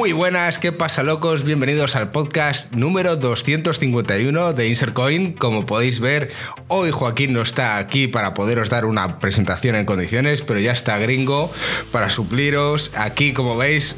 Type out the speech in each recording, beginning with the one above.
Muy buenas, ¿qué pasa locos? Bienvenidos al podcast número 251 de Insercoin. Como podéis ver, hoy Joaquín no está aquí para poderos dar una presentación en condiciones, pero ya está gringo para supliros. Aquí, como veis,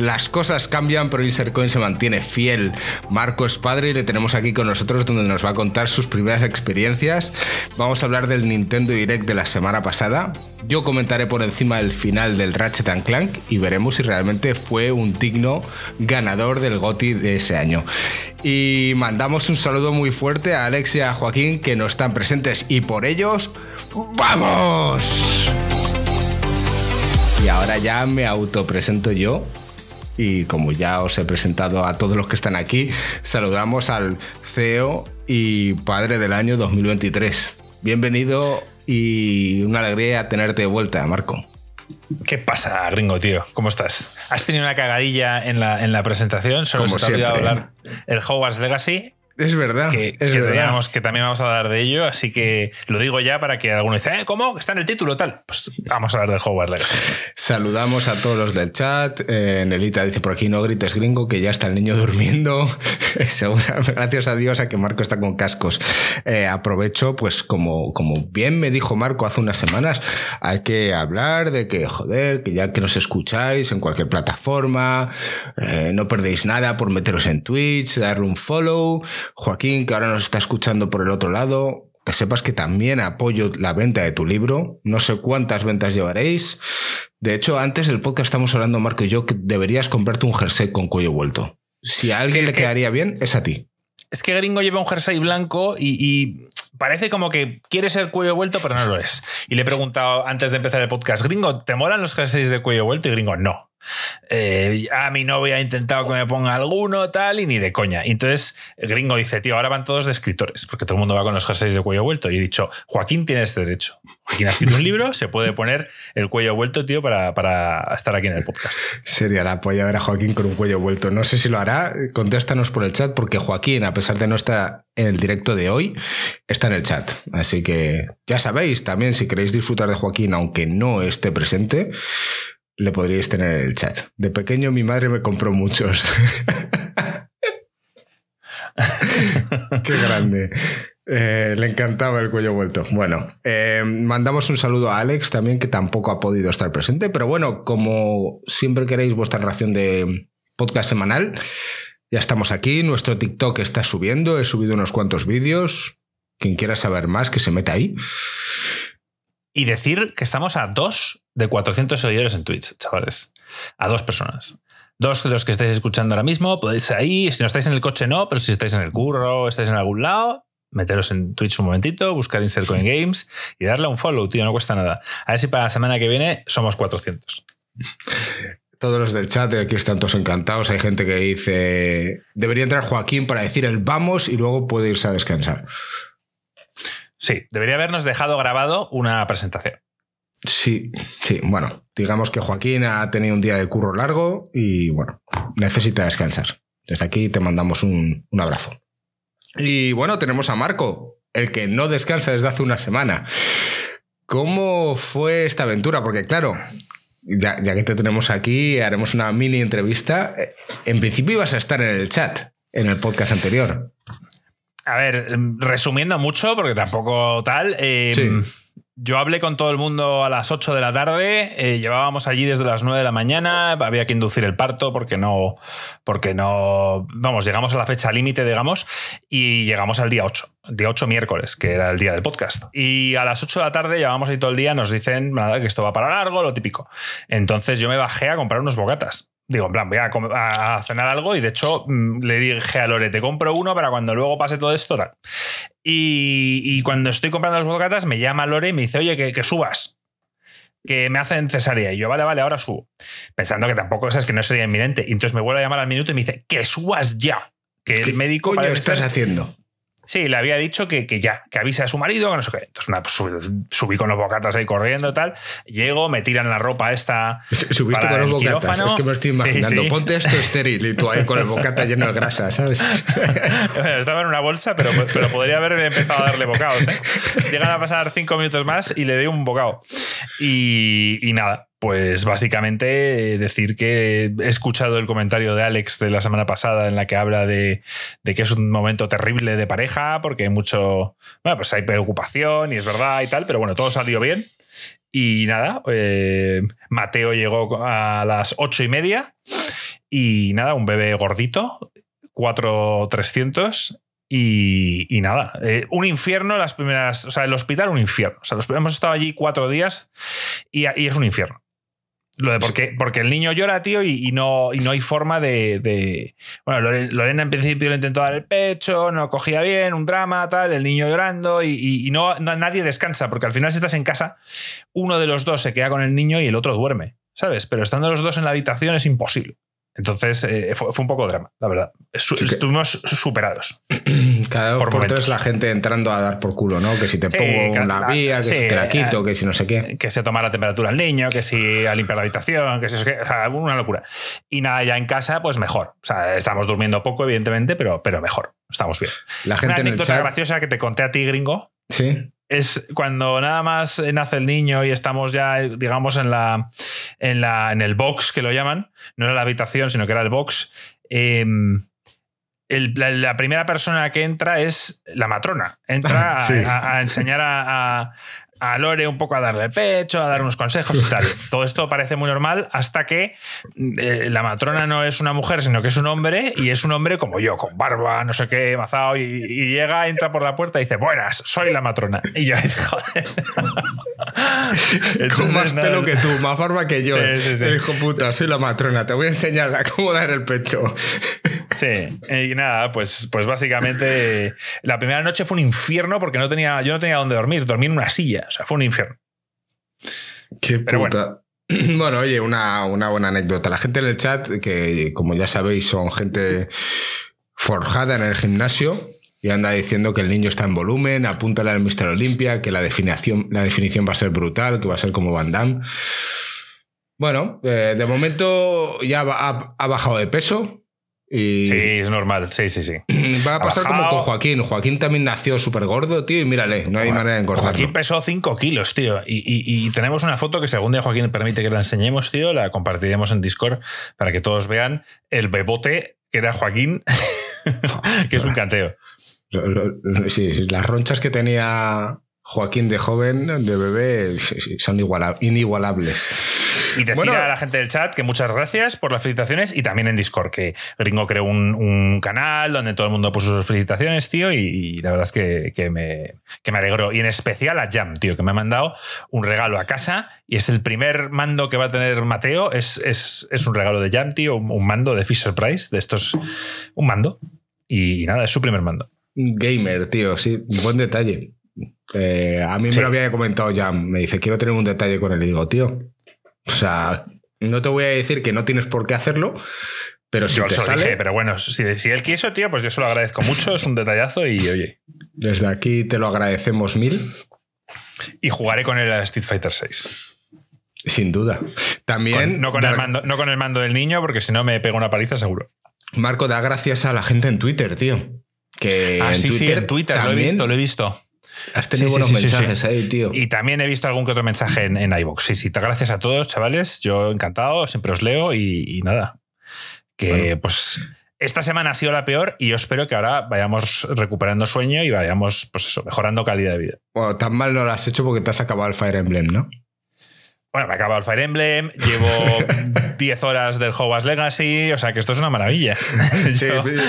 las cosas cambian, pero Insercoin se mantiene fiel. Marco es padre y le tenemos aquí con nosotros donde nos va a contar sus primeras experiencias. Vamos a hablar del Nintendo Direct de la semana pasada. Yo comentaré por encima el final del Ratchet Clank y veremos si realmente fue un digno ganador del GOTI de ese año. Y mandamos un saludo muy fuerte a Alex y a Joaquín que no están presentes y por ellos, ¡vamos! Y ahora ya me autopresento yo y como ya os he presentado a todos los que están aquí, saludamos al CEO y padre del año 2023. Bienvenido y una alegría tenerte de vuelta, Marco. ¿Qué pasa, gringo, tío? ¿Cómo estás? ¿Has tenido una cagadilla en la, en la presentación? Solo Como se te ha olvidado siempre. hablar el Hogwarts Legacy. Es verdad, Que, es que verdad. teníamos- que también vamos a hablar de ello, así que lo digo ya para que alguno dice, "Eh, ¿cómo? Está en el título tal. Pues vamos a hablar del Hogwarts Legacy. Saludamos a todos los del chat. Eh, Nelita dice por aquí, no grites gringo, que ya está el niño durmiendo. Gracias a Dios a que Marco está con cascos. Eh, aprovecho, pues como, como bien me dijo Marco hace unas semanas, hay que hablar de que, joder, que ya que nos escucháis en cualquier plataforma, no perdéis nada por meteros en Twitch, darle un follow. Joaquín, que ahora nos está escuchando por el otro lado, que sepas que también apoyo la venta de tu libro. No sé cuántas ventas llevaréis. De hecho, antes del podcast estamos hablando, Marco y yo, que deberías comprarte un jersey con cuello vuelto. Si a alguien Sí, le que- quedaría bien, es a ti. Es que gringo lleva un jersey blanco y, y parece como que quiere ser cuello vuelto, pero no lo es. Y le he preguntado antes de empezar el podcast, gringo, ¿te molan los jerseys de cuello vuelto? Y gringo, no. Eh, a mi novia ha intentado que me ponga alguno, tal, y ni de coña. Y entonces Gringo dice, tío, ahora van todos de escritores, porque todo el mundo va con los jerseys de cuello vuelto. Y he dicho, Joaquín tiene este derecho. Joaquín ha escrito un libro, se puede poner el cuello vuelto, tío, para, para estar aquí en el podcast. Sería la polla ver a Joaquín con un cuello vuelto. No sé si lo hará. Contéstanos por el chat, porque Joaquín, a pesar de no estar en el directo de hoy, está en el chat. Así que ya sabéis, también si queréis disfrutar de Joaquín, aunque no esté presente, le podríais tener en el chat. De pequeño mi madre me compró muchos. Qué grande. Eh, le encantaba el cuello vuelto. Bueno, eh, mandamos un saludo a Alex también, que tampoco ha podido estar presente. Pero bueno, como siempre queréis vuestra ración de podcast semanal, ya estamos aquí. Nuestro TikTok está subiendo. He subido unos cuantos vídeos. Quien quiera saber más, que se meta ahí. Y decir que estamos a dos de 400 seguidores en Twitch, chavales. A dos personas. Dos de los que estáis escuchando ahora mismo, podéis ahí, si no estáis en el coche no, pero si estáis en el curro, estáis en algún lado, meteros en Twitch un momentito, buscar Insercoin Games y darle un follow, tío, no cuesta nada. A ver si para la semana que viene somos 400. Todos los del chat aquí están todos encantados. Hay gente que dice, debería entrar Joaquín para decir el vamos y luego puede irse a descansar. Sí, debería habernos dejado grabado una presentación. Sí, sí, bueno, digamos que Joaquín ha tenido un día de curro largo y bueno, necesita descansar. Desde aquí te mandamos un, abrazo. Y bueno, tenemos a Marco, el que no descansa desde hace una semana. ¿Cómo fue esta aventura? Porque claro, ya, ya que te tenemos aquí, haremos una mini entrevista. En principio ibas a estar en el chat, en el podcast anterior. A ver, em, resumiendo mucho, porque tampoco tal. eh, Sí. Yo hablé con todo el mundo a las 8 de la tarde, eh, llevábamos allí desde las 9 de la mañana, había que inducir el parto porque no, porque no, vamos, llegamos a la fecha límite, digamos, y llegamos al día 8, día 8 miércoles, que era el día del podcast. Y a las 8 de la tarde, llevamos ahí todo el día, nos dicen, nada, que esto va para largo, lo típico. Entonces yo me bajé a comprar unos bocatas. Digo, en plan, voy a, a cenar algo y de hecho mm, le dije a Lore, te compro uno para cuando luego pase todo esto, tal. Y, y cuando estoy comprando los bocatas, me llama Lore y me dice, oye, que, que subas. Que me hacen cesárea. Y yo, vale, vale, ahora subo. Pensando que tampoco es que no sería inminente. Y entonces me vuelve a llamar al minuto y me dice, que subas ya. Que ¿Qué el médico. coño parece estás haciendo? Sí, le había dicho que, que ya, que avise a su marido, que no sé qué. Entonces, pues subí, con los bocatas ahí corriendo y tal. Llego, me tiran la ropa esta. Subiste con los bocatas. quirófano. Es que me estoy imaginando. sí. Ponte esto estéril y tú ahí con el bocata lleno de grasa, ¿sabes? Bueno, Estaba en una bolsa, pero, pero podría haber empezado a darle bocados. ¿eh? Llegan a pasar cinco minutos más y le doy un bocado. Y, nada, pues básicamente decir que he escuchado el comentario de Alex de la semana pasada en la que habla de, que es un momento terrible de pareja porque hay mucho, bueno, pues hay preocupación y es verdad y tal, pero bueno, todo salió bien. Y nada, eh, Mateo llegó a las ocho y media y nada, un bebé gordito, 4,300 y, y nada, eh, un infierno las primeras, o sea, el hospital un infierno. O sea, hemos estado allí cuatro días y es un infierno. Lo de porque, porque el niño llora, tío, y, no, y no hay forma de. Bueno, Lorena en principio le intentó dar el pecho, no cogía bien, un drama, tal, el niño llorando, y, no, nadie descansa, porque al final, si estás en casa, uno de los dos se queda con el niño y el otro duerme, ¿sabes? Pero estando los dos en la habitación es imposible. Entonces eh, fue, un poco drama, la verdad. Estuvimos superados. Cada dos por, tres la gente entrando a dar por culo, ¿no? Que si te pongo la vía, que si te la quito, que si no sé qué. Que se toma la temperatura al niño, que si a limpiar la habitación, que si o sea, una locura. Y nada, ya en casa, pues mejor. O sea, estamos durmiendo poco, evidentemente, pero, pero mejor. Estamos bien. La gente una anécdota graciosa que te conté a ti, gringo. Sí es cuando nada más nace el niño y estamos ya, digamos, en la, en la en el box que lo llaman, no era la habitación, sino que era el box. Em, la, primera persona que entra es la matrona. Entra a, enseñar a, a Lore un poco a darle el pecho, a dar unos consejos y tal. Todo esto parece muy normal hasta que eh, la matrona no es una mujer, sino que es un hombre y es un hombre como yo, con barba, no sé qué, mazado, y, llega, entra por la puerta y dice, buenas, soy la matrona. Y yo dice, con más pelo que tú, más barba que yo. Sí, sí, Hijo puta, soy la matrona, te voy a enseñar a cómo dar el pecho. Sí, y nada, pues, pues básicamente la primera noche fue un infierno porque no tenía, yo no tenía dónde dormir, dormí en una silla, o sea, fue un infierno. Qué puta. Bueno. oye, una, buena anécdota. La gente en el chat, que como ya sabéis, son gente forjada en el gimnasio, y anda diciendo que el niño está en volumen, apúntale al Mister Olympia, que la definición, la definición va a ser brutal, que va a ser como Van Damme. Bueno, eh, de momento ya ha, bajado de peso, Sí, es normal, sí, sí, sí. Va a pasar como con Joaquín. Joaquín también nació súper gordo, tío, y mírale, no hay manera de engordarlo. Joaquín pesó 5 kilos, tío. Y, tenemos una foto que si algún día Joaquín permite que la enseñemos, tío, la compartiremos en Discord para que todos vean el bebote que era Joaquín, que es un canteo. Sí, las ronchas que tenía Joaquín de joven, de bebé, son inigualables. Y decir a la gente del chat que muchas gracias por las felicitaciones y también en Discord, que Gringo creó un, canal donde todo el mundo puso sus felicitaciones, tío, y, la verdad es que, me, que me alegró. Y en especial a Jam, tío, que me ha mandado un regalo a casa y es el primer mando que va a tener Mateo. Es, es, un regalo de Jam, tío, un, mando de Fisher Price, de estos. Un mando. Y, nada, es su primer mando. Gamer, tío, sí, buen detalle. Eh, a mí me lo había comentado Jam. Me dice, quiero tener un detalle con él. Y digo, tío, o sea, no te voy a decir que no tienes por qué hacerlo, pero si te sale, pero bueno, si, él quiso, tío, pues yo se lo agradezco mucho, es un detallazo y oye. Desde aquí te lo agradecemos mil. Y jugaré con él a Street Fighter 6. Sin duda. También. no, con el mando, no con el mando del niño, porque si no me pego una paliza seguro. Marco, da gracias a la gente en Twitter, tío. Que ah, sí, sí, en Twitter, lo he visto, lo he visto. Has tenido buenos mensajes ahí, tío. Y también he visto algún que otro mensaje en, en iVoox. Sí, sí, gracias a todos, chavales. Yo encantado, siempre os leo y, nada. Que pues esta semana ha sido la peor y yo espero que ahora vayamos recuperando sueño y vayamos, pues eso, mejorando calidad de vida. Bueno, tan mal no lo has hecho porque te has acabado el Fire Emblem, ¿no? Bueno, me acaba el Fire Emblem, llevo 10 horas del Hogwarts Legacy, o sea que esto es una maravilla. Sí,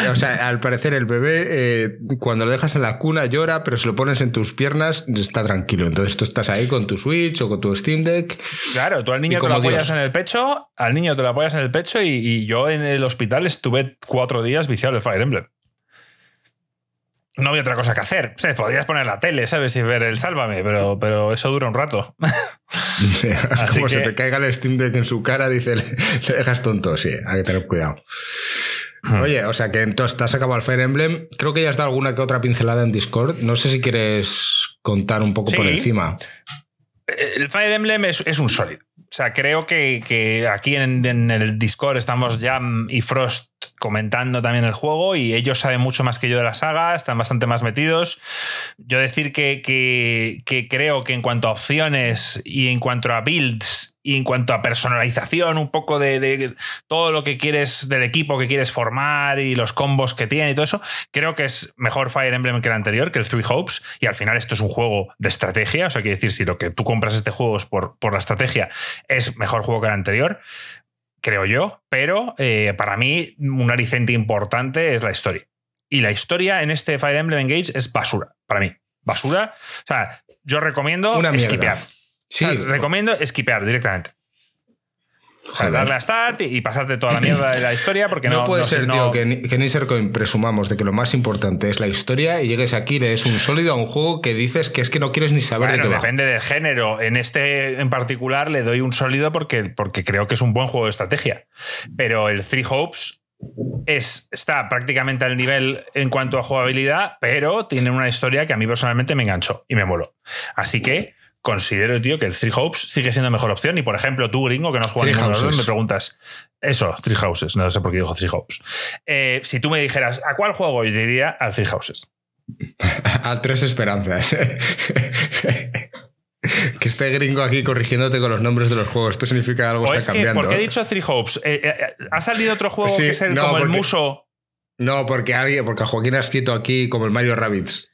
o sea, al parecer el bebé, eh, cuando lo dejas en la cuna llora, pero si lo pones en tus piernas está tranquilo. Entonces tú estás ahí con tu Switch o con tu Steam Deck. Claro, tú al niño te lo apoyas en el pecho, al niño te lo apoyas en el pecho y, yo en el hospital estuve cuatro días viciado el Fire Emblem no había otra cosa que hacer. O podías poner la tele, ¿sabes? Y ver el sálvame, pero, pero eso dura un rato. Como se te caiga el Steam Deck en su cara, dice, le, dejas tonto. Sí, hay que tener cuidado. Hmm. Oye, o sea que entonces te has acabado el Fire Emblem. Creo que ya has dado alguna que otra pincelada en Discord. No sé si quieres contar un poco por encima. El Fire Emblem es, un sólido. Sea, creo que, aquí en, el Discord estamos Jam y Frost comentando también el juego y ellos saben mucho más que yo de la saga, están bastante más metidos. Yo decir que, que creo que en cuanto a opciones y en cuanto a builds y en cuanto a personalización, un poco de, todo lo que quieres del equipo que quieres formar y los combos que tiene y todo eso, creo que es mejor Fire Emblem que el anterior, que el Three Hopes. Y al final esto es un juego de estrategia. O sea, quiere decir, si lo que tú compras este juego es por, por la estrategia, es mejor juego que el anterior. Creo yo, pero eh, para mí un aricente importante es la historia. Y la historia en este Fire Emblem Engage es basura, para mí. Basura. O sea, yo recomiendo Una Sí, recomiendo esquipear directamente. darle a start y pasarte toda la mierda de la historia porque no, no puede ser, tío, que, en Isercoin presumamos de que lo más importante es la historia y llegues aquí y le des un sólido a un juego que dices que es que no quieres ni saber de qué depende del género. En este en particular le doy un sólido porque, porque creo que es un buen juego de estrategia. Pero el Three Hopes es, está prácticamente al nivel en cuanto a jugabilidad, pero tiene una historia que a mí personalmente me enganchó y me moló. Así que considero, tío, que el Three Hopes sigue siendo mejor opción. Y por ejemplo, tú, gringo, que no has jugado ninguno de los me preguntas. Eso, Three Houses. No sé por qué digo Three Hopes. Eh, si tú me dijeras, ¿a cuál juego? Yo diría al Three Houses. a tres esperanzas. que esté gringo aquí corrigiéndote con los nombres de los juegos. Esto significa que algo está cambiando. ¿Por qué he dicho Three Hopes? Eh, eh, ¿Ha salido otro juego que es el, como el muso? No, porque alguien, porque Joaquín ha escrito aquí como el Mario Rabbits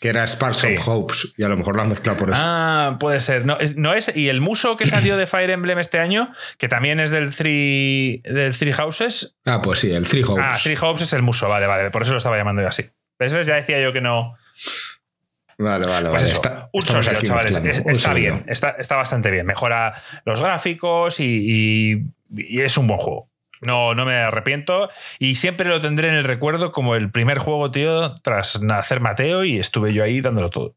que era Sparks of Hopes, y a lo mejor lo han mezclado por eso. Ah, puede ser. No es, no es, y el muso que salió de Fire Emblem este año, que también es del Three, del three Houses. Ah, pues sí, el Three Hopes. Ah, Three Hopes es el muso, vale, vale. Por eso lo estaba llamando yo así. ¿Ves? Ya decía yo que no. Vale, vale, pues Está, un sólido, chavales. está bien, está, está, bastante bien. Mejora los gráficos y, y es un buen juego. No, no me arrepiento y siempre lo tendré en el recuerdo como el primer juego, tío, tras nacer Mateo y estuve yo ahí dándolo todo.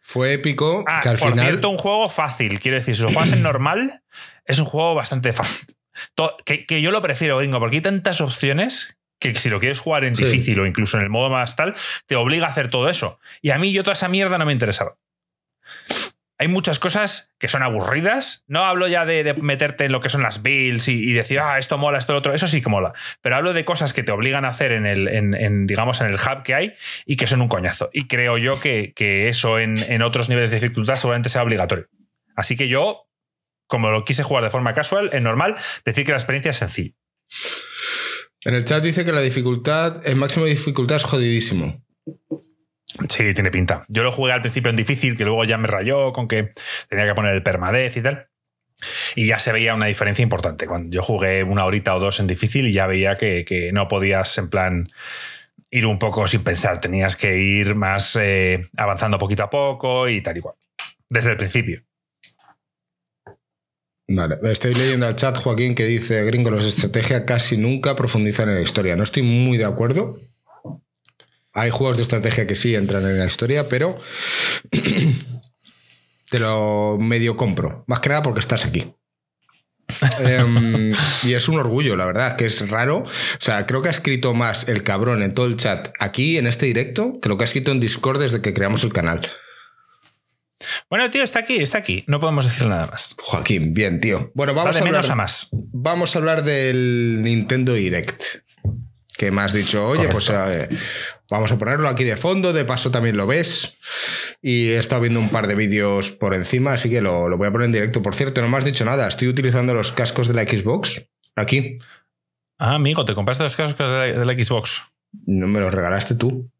Fue épico. Ah, que al por cierto, un juego fácil. Quiero decir, si lo juegas en normal, es un juego bastante fácil. Que, yo lo prefiero, gringo, porque hay tantas opciones que si lo quieres jugar en difícil o incluso en el modo más tal, te obliga a hacer todo eso. Y a mí yo toda esa mierda no me interesaba hay muchas cosas que son aburridas. No hablo ya de, meterte en lo que son las builds y, decir, ah, esto mola, esto lo otro. Eso sí que mola. Pero hablo de cosas que te obligan a hacer en el, en, digamos, en el hub que hay y que son un coñazo. Y creo yo que, eso en, otros niveles de dificultad seguramente sea obligatorio. Así que yo, como lo quise jugar de forma casual, en normal, decir que la experiencia es sencilla. En el chat dice que la dificultad, el máximo de dificultad es jodidísimo. Sí, tiene pinta. Yo lo jugué al principio en difícil, que luego ya me rayó con que tenía que poner el permadez y tal. Y ya se veía una diferencia importante. Cuando yo jugué una horita o dos en difícil ya veía que, no podías, en plan, ir un poco sin pensar. Tenías que ir más eh, avanzando poquito a poco y tal y cual. Desde el principio. Vale, estoy leyendo al chat, Joaquín, que dice: Gringo, los estrategia casi nunca profundizan en la historia. No estoy muy de acuerdo hay juegos de estrategia que sí entran en la historia, pero te lo medio compro. Más que nada porque estás aquí. Em, y es un orgullo, la verdad, que es raro. O sea, creo que ha escrito más el cabrón en todo el chat aquí, en este directo, que lo que ha escrito en Discord desde que creamos el canal. Bueno, tío, está aquí, está aquí. No podemos decir nada más. Joaquín, bien, tío. Bueno, vamos a hablar. más. Vamos a hablar del Nintendo Direct. Que me has dicho, oye, pues eh, Vamos a ponerlo aquí de fondo, de paso también lo ves. Y he estado viendo un par de vídeos por encima, así que lo, voy a poner en directo. Por cierto, no me has dicho nada, estoy utilizando los cascos de la Xbox aquí. Ah, amigo, ¿te compraste los cascos de la, Xbox? No me los regalaste tú.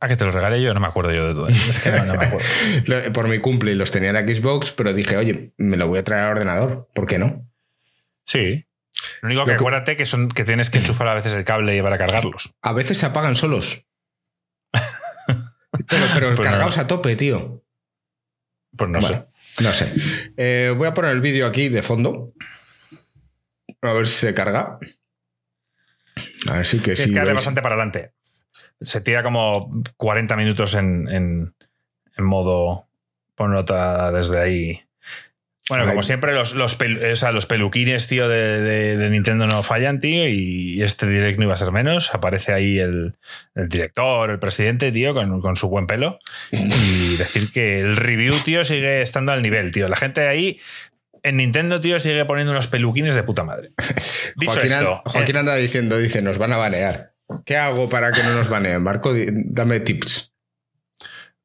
Ah, que te los regalé yo, no me acuerdo yo de todo. Es que no, me acuerdo. por mi cumple los tenía en la Xbox, pero dije, oye, me lo voy a traer al ordenador, ¿por qué no? Sí. Lo único que, acuérdate que son que tienes que enchufar a veces el cable para cargarlos. A veces se apagan solos. Pero, pues cargaos a tope, tío. Pues no sé. No sé. Eh, voy a poner el vídeo aquí de fondo. A ver si se carga. A ver si que sí. Es que bastante para adelante. Se tira como 40 minutos en, en, en modo. nota desde ahí. Bueno, como siempre, los, los, los peluquines, tío, de, Nintendo no fallan, tío, y este direct no iba a ser menos. Aparece ahí el, director, el presidente, tío, con, su buen pelo. Y decir que el review, tío, sigue estando al nivel, tío. La gente ahí en Nintendo, tío, sigue poniendo unos peluquines de puta madre. Dicho Joaquín, esto. Joaquín eh, anda diciendo, dice, nos van a banear. ¿Qué hago para que no nos baneen? Marco, dame tips.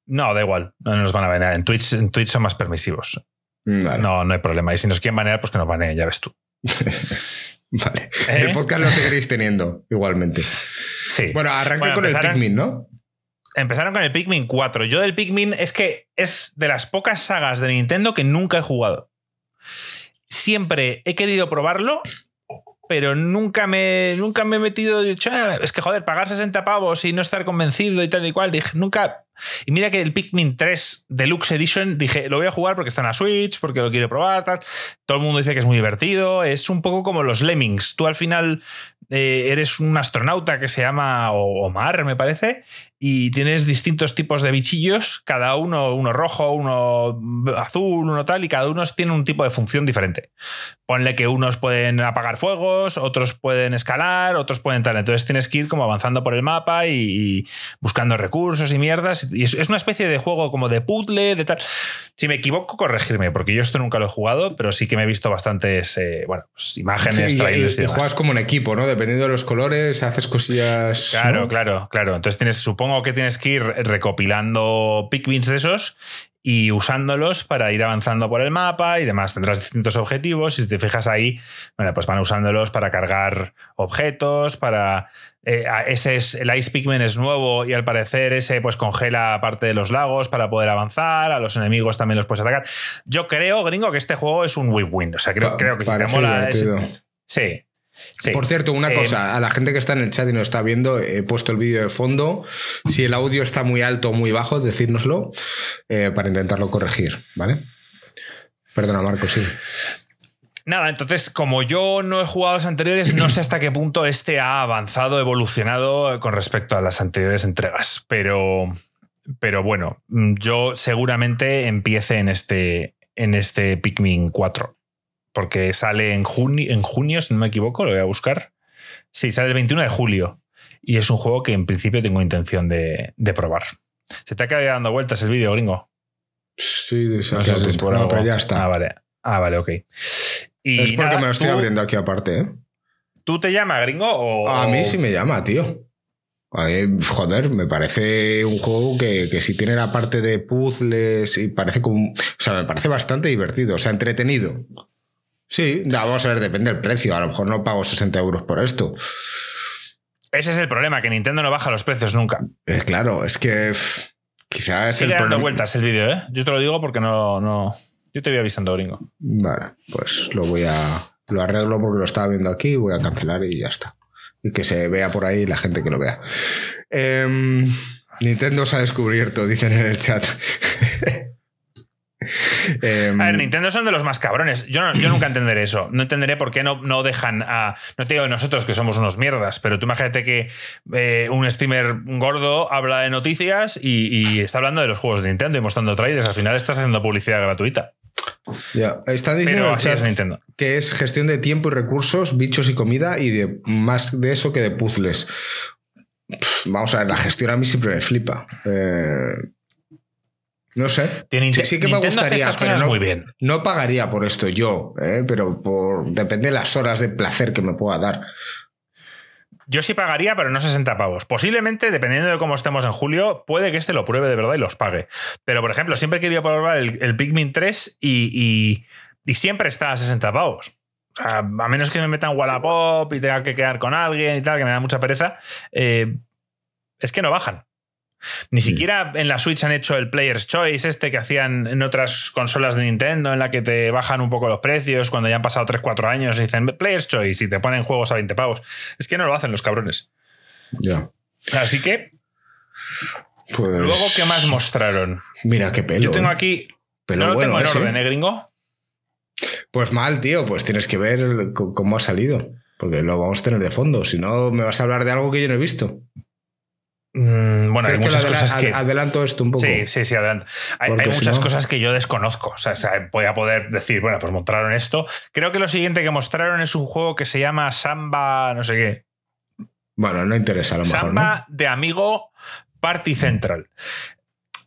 No, da igual, no nos van a banear. En Twitch, en Twitch son más permisivos. No, no hay problema. Y si nos quieren banear, pues que nos baneen, ya ves tú. vale. ¿Eh? El podcast lo seguiréis teniendo igualmente. Sí. Bueno, arranqué con el Pikmin, ¿no? Empezaron con el Pikmin 4. Yo del Pikmin es que es de las pocas sagas de Nintendo que nunca he jugado. Siempre he querido probarlo, pero nunca me, nunca me he metido. y dicho, ah, es que joder, pagar 60 pavos y no estar convencido y tal y cual. Dije, nunca, y mira que el Pikmin 3 Deluxe Edition dije, lo voy a jugar porque está en la Switch, porque lo quiero probar, tal. Todo el mundo dice que es muy divertido. Es un poco como los Lemmings. Tú al final eh, eres un astronauta que se llama Omar, me parece, y tienes distintos tipos de bichillos, cada uno, uno rojo, uno azul, uno tal, y cada uno tiene un tipo de función diferente. Ponle que unos pueden apagar fuegos, otros pueden escalar, otros pueden tal. Entonces tienes que ir como avanzando por el mapa y, buscando recursos y mierdas. Y es, una especie de juego como de puzzle, de tal. Si me equivoco, corregirme, porque yo esto nunca lo he jugado, pero sí que me he visto bastantes eh, bueno, pues, imágenes, y, trailers y, juegas como un equipo, ¿no? Dependiendo de los colores, haces cosillas. Claro, claro, claro. Entonces tienes, supongo que tienes que ir recopilando Pikmins de esos y usándolos para ir avanzando por el mapa y demás. Tendrás distintos objetivos y si te fijas ahí, bueno, pues van usándolos para cargar objetos, para... Eh, ese es, el Ice Pikmin es nuevo y al parecer ese pues congela parte de los lagos para poder avanzar, a los enemigos también los puedes atacar. Yo creo, gringo, que este juego es un win-win. O sea, creo, creo que si te mola... sí, por cierto, una eh, cosa, a la gente que está en el chat y nos está viendo, he puesto el vídeo de fondo. Si el audio está muy alto o muy bajo, decírnoslo eh, para intentarlo corregir, ¿vale? Perdona, Marco, sí. Nada, entonces, como yo no he jugado a los anteriores, no sé hasta qué punto este ha avanzado, evolucionado con respecto a las anteriores entregas. Pero, pero bueno, yo seguramente empiece en este, en este Pikmin 4 porque sale en junio, en junio, si no me equivoco, lo voy a buscar. Sí, sale el 21 de julio. Y es un juego que en principio tengo intención de, probar. ¿Se te quedado dando vueltas el vídeo, gringo? Sí, no sé pero ya está. Ah, vale. Ah, vale, ok. Y es porque me lo estoy abriendo aquí aparte, ¿eh? ¿Tú te llamas, gringo? O... A mí sí me llama, tío. joder, me parece un juego que, que sí tiene la parte de puzzles y parece como. O sea, me parece bastante divertido, o sea, entretenido. Sí, vamos a ver, depende del precio. A lo mejor no pago 60 euros por esto. Ese es el problema, que Nintendo no baja los precios nunca. Eh, claro, es que quizás es Sigue dando vueltas el vídeo, ¿eh? Yo te lo digo porque no, no. Yo te voy avisando, gringo. Vale, pues lo voy a. Lo arreglo porque lo estaba viendo aquí, voy a cancelar y ya está. Y que se vea por ahí la gente que lo vea. Em, Nintendo se ha descubierto, dicen en el chat. a ver, Nintendo son de los más cabrones. Yo, yo nunca entenderé eso. No entenderé por qué no, no dejan a. No te digo nosotros que somos unos mierdas, pero tú imagínate que eh, un streamer gordo habla de noticias y, está hablando de los juegos de Nintendo y mostrando trailers. Al final estás haciendo publicidad gratuita. Ya, están diciendo Nintendo. que es gestión de tiempo y recursos, bichos y comida y de más de eso que de puzzles. vamos a ver, la gestión a mí siempre me flipa. Eh, no sé. sí, que me gustaría, pero no, muy bien. no pagaría por esto yo, ¿eh? pero por, depende de las horas de placer que me pueda dar. Yo sí pagaría, pero no 60 pavos. Posiblemente, dependiendo de cómo estemos en julio, puede que este lo pruebe de verdad y los pague. Pero, por ejemplo, siempre he querido probar el, el Pikmin 3 y, y, siempre está a 60 pavos. a menos que me metan Wallapop y tenga que quedar con alguien y tal, que me da mucha pereza, eh, es que no bajan. Ni siquiera en la Switch han hecho el Player's Choice, este que hacían en otras consolas de Nintendo, en la que te bajan un poco los precios cuando ya han pasado 3-4 años y dicen Player's Choice y te ponen juegos a 20 pavos. Es que no lo hacen los cabrones. Ya. Así que. Pues Luego, ¿qué más mostraron? Mira qué pelo. Yo tengo ¿eh? aquí. no lo tengo en orden, ¿eh, gringo? Pues mal, tío. Pues tienes que ver cómo ha salido. Porque lo vamos a tener de fondo. Si no, me vas a hablar de algo que yo no he visto. Mm, bueno, hay ¿Crees que muchas cosas que. adelanto esto un poco? Sí, sí, sí, adelante. Hay, si muchas no- cosas que yo desconozco. O sea, voy a poder decir, bueno, pues mostraron esto. Creo que lo siguiente que mostraron es un juego que se llama Samba, no sé qué. Bueno, no interesa a lo mejor, Samba de amigo Party Central.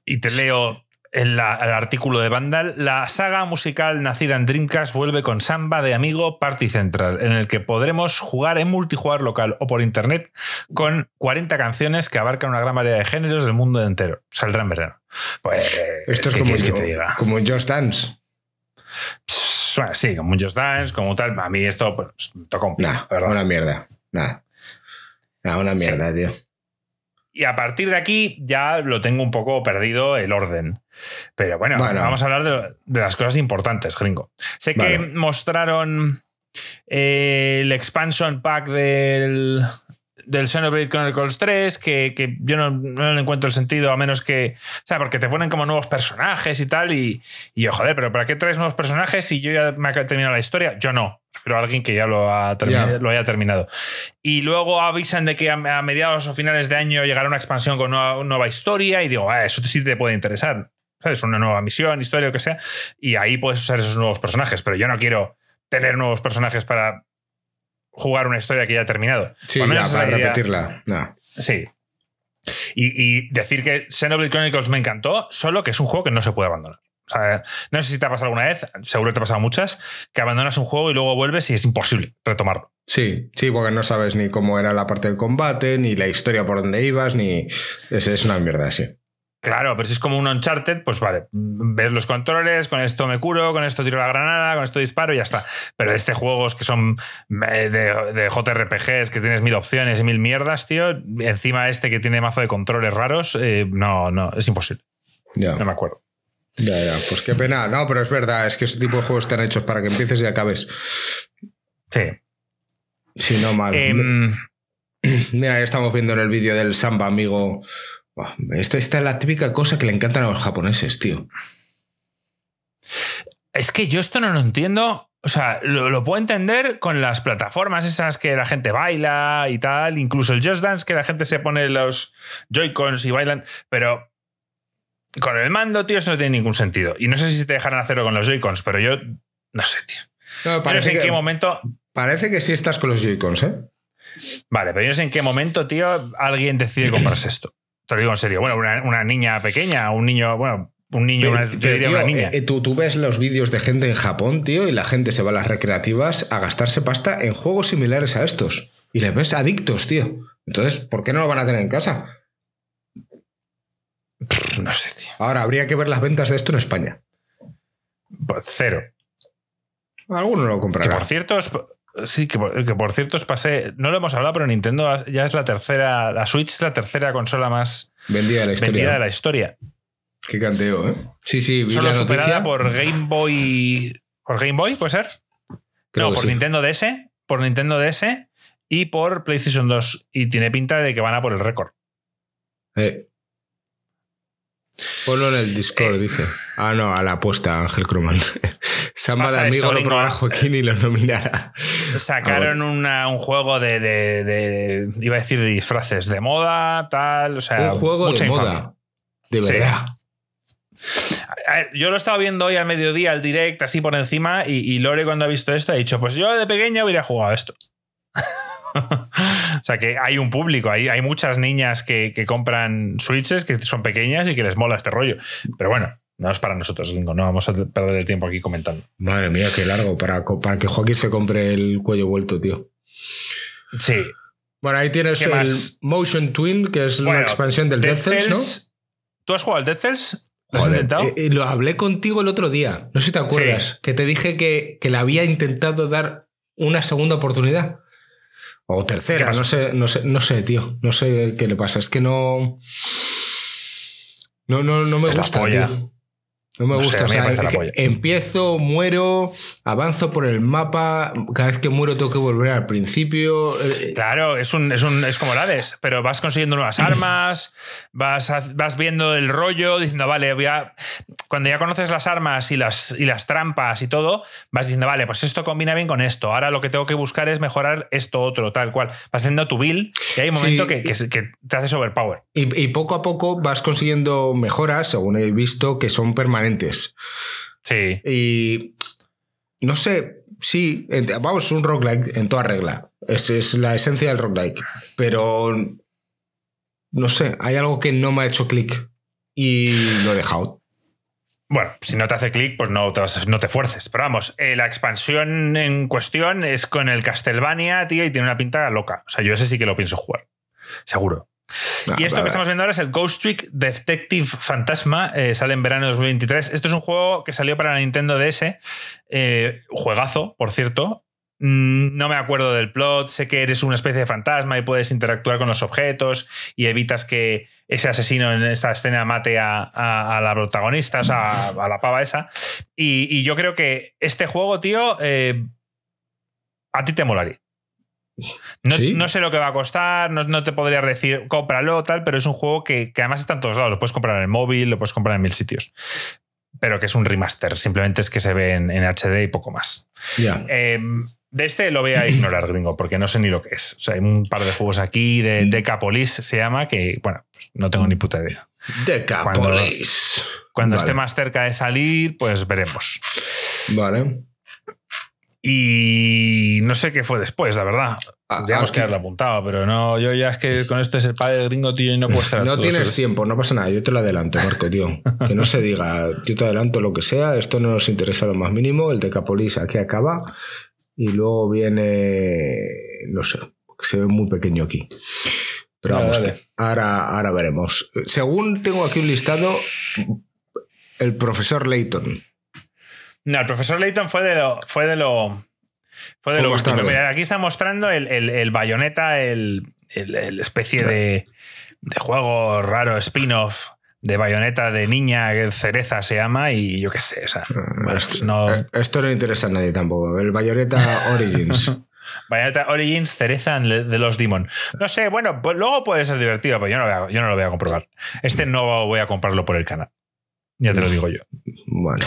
Y te leo en la- el artículo de Vandal. La saga musical nacida en Dreamcast vuelve con Samba de amigo Party Central, en el que podremos jugar en multijugador local o por internet con 40 canciones que abarcan una gran variedad de géneros del mundo entero. Saldrá en verano. Pues. Esto es, ¿qué como, que te diga? como Just Dance. Bueno, sí, como un Just Dance, como tal. A mí esto pues, toca un Nah, una mierda. Nada. Nah, una Sí. mierda, tío. Y a partir de aquí ya lo tengo un poco perdido el orden. Pero bueno, Bueno. vamos a hablar de, de las cosas importantes, gringo. Sé que mostraron eh, el expansion pack del, del Xenoblade Chronicles 3, que, que yo no, no le encuentro el sentido, a menos que. O sea, porque te ponen como nuevos personajes y tal. Y, y yo, joder, pero ¿para qué traes nuevos personajes si yo ya me he terminado la historia? Yo no. Prefiero a alguien que ya lo, ha Ya. lo haya terminado. Y luego avisan de que a, a mediados o finales de año llegará una expansión con nueva, nueva historia. Y digo, ah, eso sí te puede interesar. ¿Sabes? Una nueva misión, historia, lo que sea. Y ahí puedes usar esos nuevos personajes. Pero yo no quiero tener nuevos personajes para jugar una historia que ya ha terminado. Sí, ya, para idea. repetirla. Nah. Sí. Y, y decir que Xenoblade Chronicles me encantó, solo que es un juego que no se puede abandonar. O sea, no sé si te ha pasado alguna vez, seguro que te ha pasado muchas, que abandonas un juego y luego vuelves y es imposible retomarlo. Sí, sí, porque no sabes ni cómo era la parte del combate, ni la historia por dónde ibas, ni. Es, es una mierda, sí. Claro, pero si es como un Uncharted, pues vale, ves los controles, con esto me curo, con esto tiro la granada, con esto disparo y ya está. Pero este juegos que son eh, de, de JRPGs, que tienes mil opciones y mil mierdas, tío, encima este que tiene mazo de controles raros, eh, no, no, es imposible. Ya. No me acuerdo. Ya, ya. Pues qué pena. No, pero es verdad, es que ese tipo de juegos están hechos para que empieces y acabes. Sí. Si no, mal. Em, Mira, ya estamos viendo en el vídeo del Samba, amigo. Esta, esta es la típica cosa que le encantan a los japoneses, tío. Es que yo esto no lo entiendo. O sea, lo, lo puedo entender con las plataformas esas que la gente baila y tal, incluso el Just Dance, que la gente se pone los Joy-Cons y bailan, pero con el mando, tío, eso no tiene ningún sentido. Y no sé si te dejarán hacerlo con los Joy-Cons, pero yo no sé, tío. No, Yo no sé en que, qué momento. parece que sí estás con los Joy-Cons, ¿eh? Vale, pero yo no sé en qué momento, tío, alguien decide comprarse esto. Te lo digo en serio. Bueno, una, una niña pequeña, un niño, bueno, un niño, una- yo diría tío, una niña. eh, tú, tú ves los vídeos de gente en Japón, tío, y la gente se va a las recreativas a gastarse pasta en juegos similares a estos. Y les ves adictos, tío. Entonces, ¿por qué no lo van a tener en casa? no sé, tío. Ahora, habría que ver las ventas de esto en España. Pues cero. Alguno lo Que comprará. por cierto, sí, que por, que por cierto os pasé, no lo hemos hablado, pero Nintendo ya es la tercera, la Switch es la tercera consola más Vendida de la historia. vendida de la historia. Qué canteo, ¿eh? Sí, sí, vi Solo la superada por Game Boy. ¿Por Game Boy, puede ser? Creo no, por sí. Nintendo DS, por Nintendo DS y por PlayStation 2. Y tiene pinta de que van a por el récord. Eh. Ponlo en el Discord, Eh. dice. Ah, no, a la apuesta, Ángel Croman. Samba de amigo lo probará Joaquín y lo nominará. Sacaron una- un juego de, de- de- Iba a decir de disfraces de moda, tal. O sea, Un juego mucha de infamia. moda. De verdad. Ver, Yo lo estaba viendo hoy al mediodía, al direct, así por encima, y, y Lore cuando ha visto esto ha dicho, pues yo de pequeño hubiera jugado esto. o sea que hay un público, hay, hay muchas niñas que, que compran Switches que son pequeñas y que les mola este rollo. Pero bueno, no es para nosotros, Gringo, no vamos a perder el tiempo aquí comentando. Madre mía, qué largo para, para que Joaquín se compre el cuello vuelto, tío. Sí. Bueno, ahí tienes ¿Qué el más? Motion Twin, que es una expansión del Dead Cells, ¿Tú has jugado al Dead Cells? ¿Lo has Joder, intentado? eh, eh, lo hablé contigo el otro día. No sé si te acuerdas. Sí. Que te dije que, que le había intentado dar una segunda oportunidad. O ¿Qué tercera, no sé, no sé, no sé, tío. No sé qué le pasa. Es que no. No, no, no me Es la gusta, polla. tío. No me No sé, gusta. a o sea, la que empiezo, muero, avanzo por el mapa. Cada vez que muero tengo que volver al principio. eh, Claro, es, un, es, un, es como el Hades, pero vas consiguiendo nuevas armas, vas, vas viendo el rollo, diciendo, vale, voy a- cuando ya conoces las armas y las, y las trampas y todo, vas diciendo, vale, pues esto combina bien con esto, ahora lo que tengo que buscar es mejorar esto otro, tal cual. Vas haciendo tu build y hay un Sí. momento que, que, se- que te haces overpower. Y, y poco a poco vas consiguiendo mejoras, según he visto, que son permanentes. Sí. Y no sé, sí, vamos, un roguelike en toda regla. Esa es la esencia del roguelike. Pero no sé, hay algo que no me ha hecho clic y lo he dejado. Bueno, si no te hace clic, pues no te, vas- no te fuerces. Pero vamos, eh, la expansión en cuestión es con el Castlevania, tío, y tiene una pinta loca. O sea, yo ese sí que lo pienso jugar. Seguro. Ah, Y esto vale. que estamos viendo ahora es el Ghost Trick Detective Fantasma. eh, sale en verano de 2023. Esto es un juego que salió para la Nintendo DS. eh, juegazo, por cierto. Mm, No me acuerdo del plot. Sé que eres una especie de fantasma y puedes interactuar con los objetos y evitas que ese asesino en esta escena mate a, a- a la protagonista, o sea, a la pava esa. Y, y yo creo que este juego, tío, eh, a ti te molaría. No, ¿Sí? no sé lo que va a costar, no, no te podría decir cómpralo, tal, pero es un juego que, que además está en todos lados. Lo puedes comprar en el móvil, lo puedes comprar en mil sitios. Pero que es un remaster, simplemente es que se ve en, en HD y poco más. Eh, de este lo voy a ignorar, gringo, porque no sé ni lo que es. O sea, hay un par de juegos aquí, de Decapolis se llama, que, bueno, pues no tengo ni puta idea. Decapolis. Cuando Vale. esté más cerca de salir, pues veremos. Vale. Y no sé qué fue después, la verdad. Ah, Tendríamos aquí- que haberlo apuntado, pero no, yo ya es que con esto es el padre de gringo, tío, y no puedo estar No tienes tiempo, no pasa nada. Yo te lo adelanto, Marco, tío. Que no se diga, yo te adelanto lo que sea. Esto no nos interesa lo más mínimo. El Decapolis aquí acaba. Y luego viene. No sé, se ve muy pequeño aquí. Pero Dale, vamos, dale. que ahora, ahora veremos. Según tengo aquí un listado, el profesor Layton. No, el profesor Layton fue de lo. Fue de lo. Fue de Fue lo último. aquí está mostrando el, el, el bayoneta, el, el- especie de, de juego raro, spin-off de bayoneta de niña, que cereza se llama, y yo qué sé. O sea, bueno, esto, pues no. eh, esto no interesa a nadie tampoco. El Bayonetta Origins. Bayonetta Origins, cereza de los Demon. No sé, bueno, pues luego puede ser divertido, pero yo no, voy a- yo no lo voy a comprobar. Este no voy a comprarlo por el canal. Ya te lo digo yo. bueno,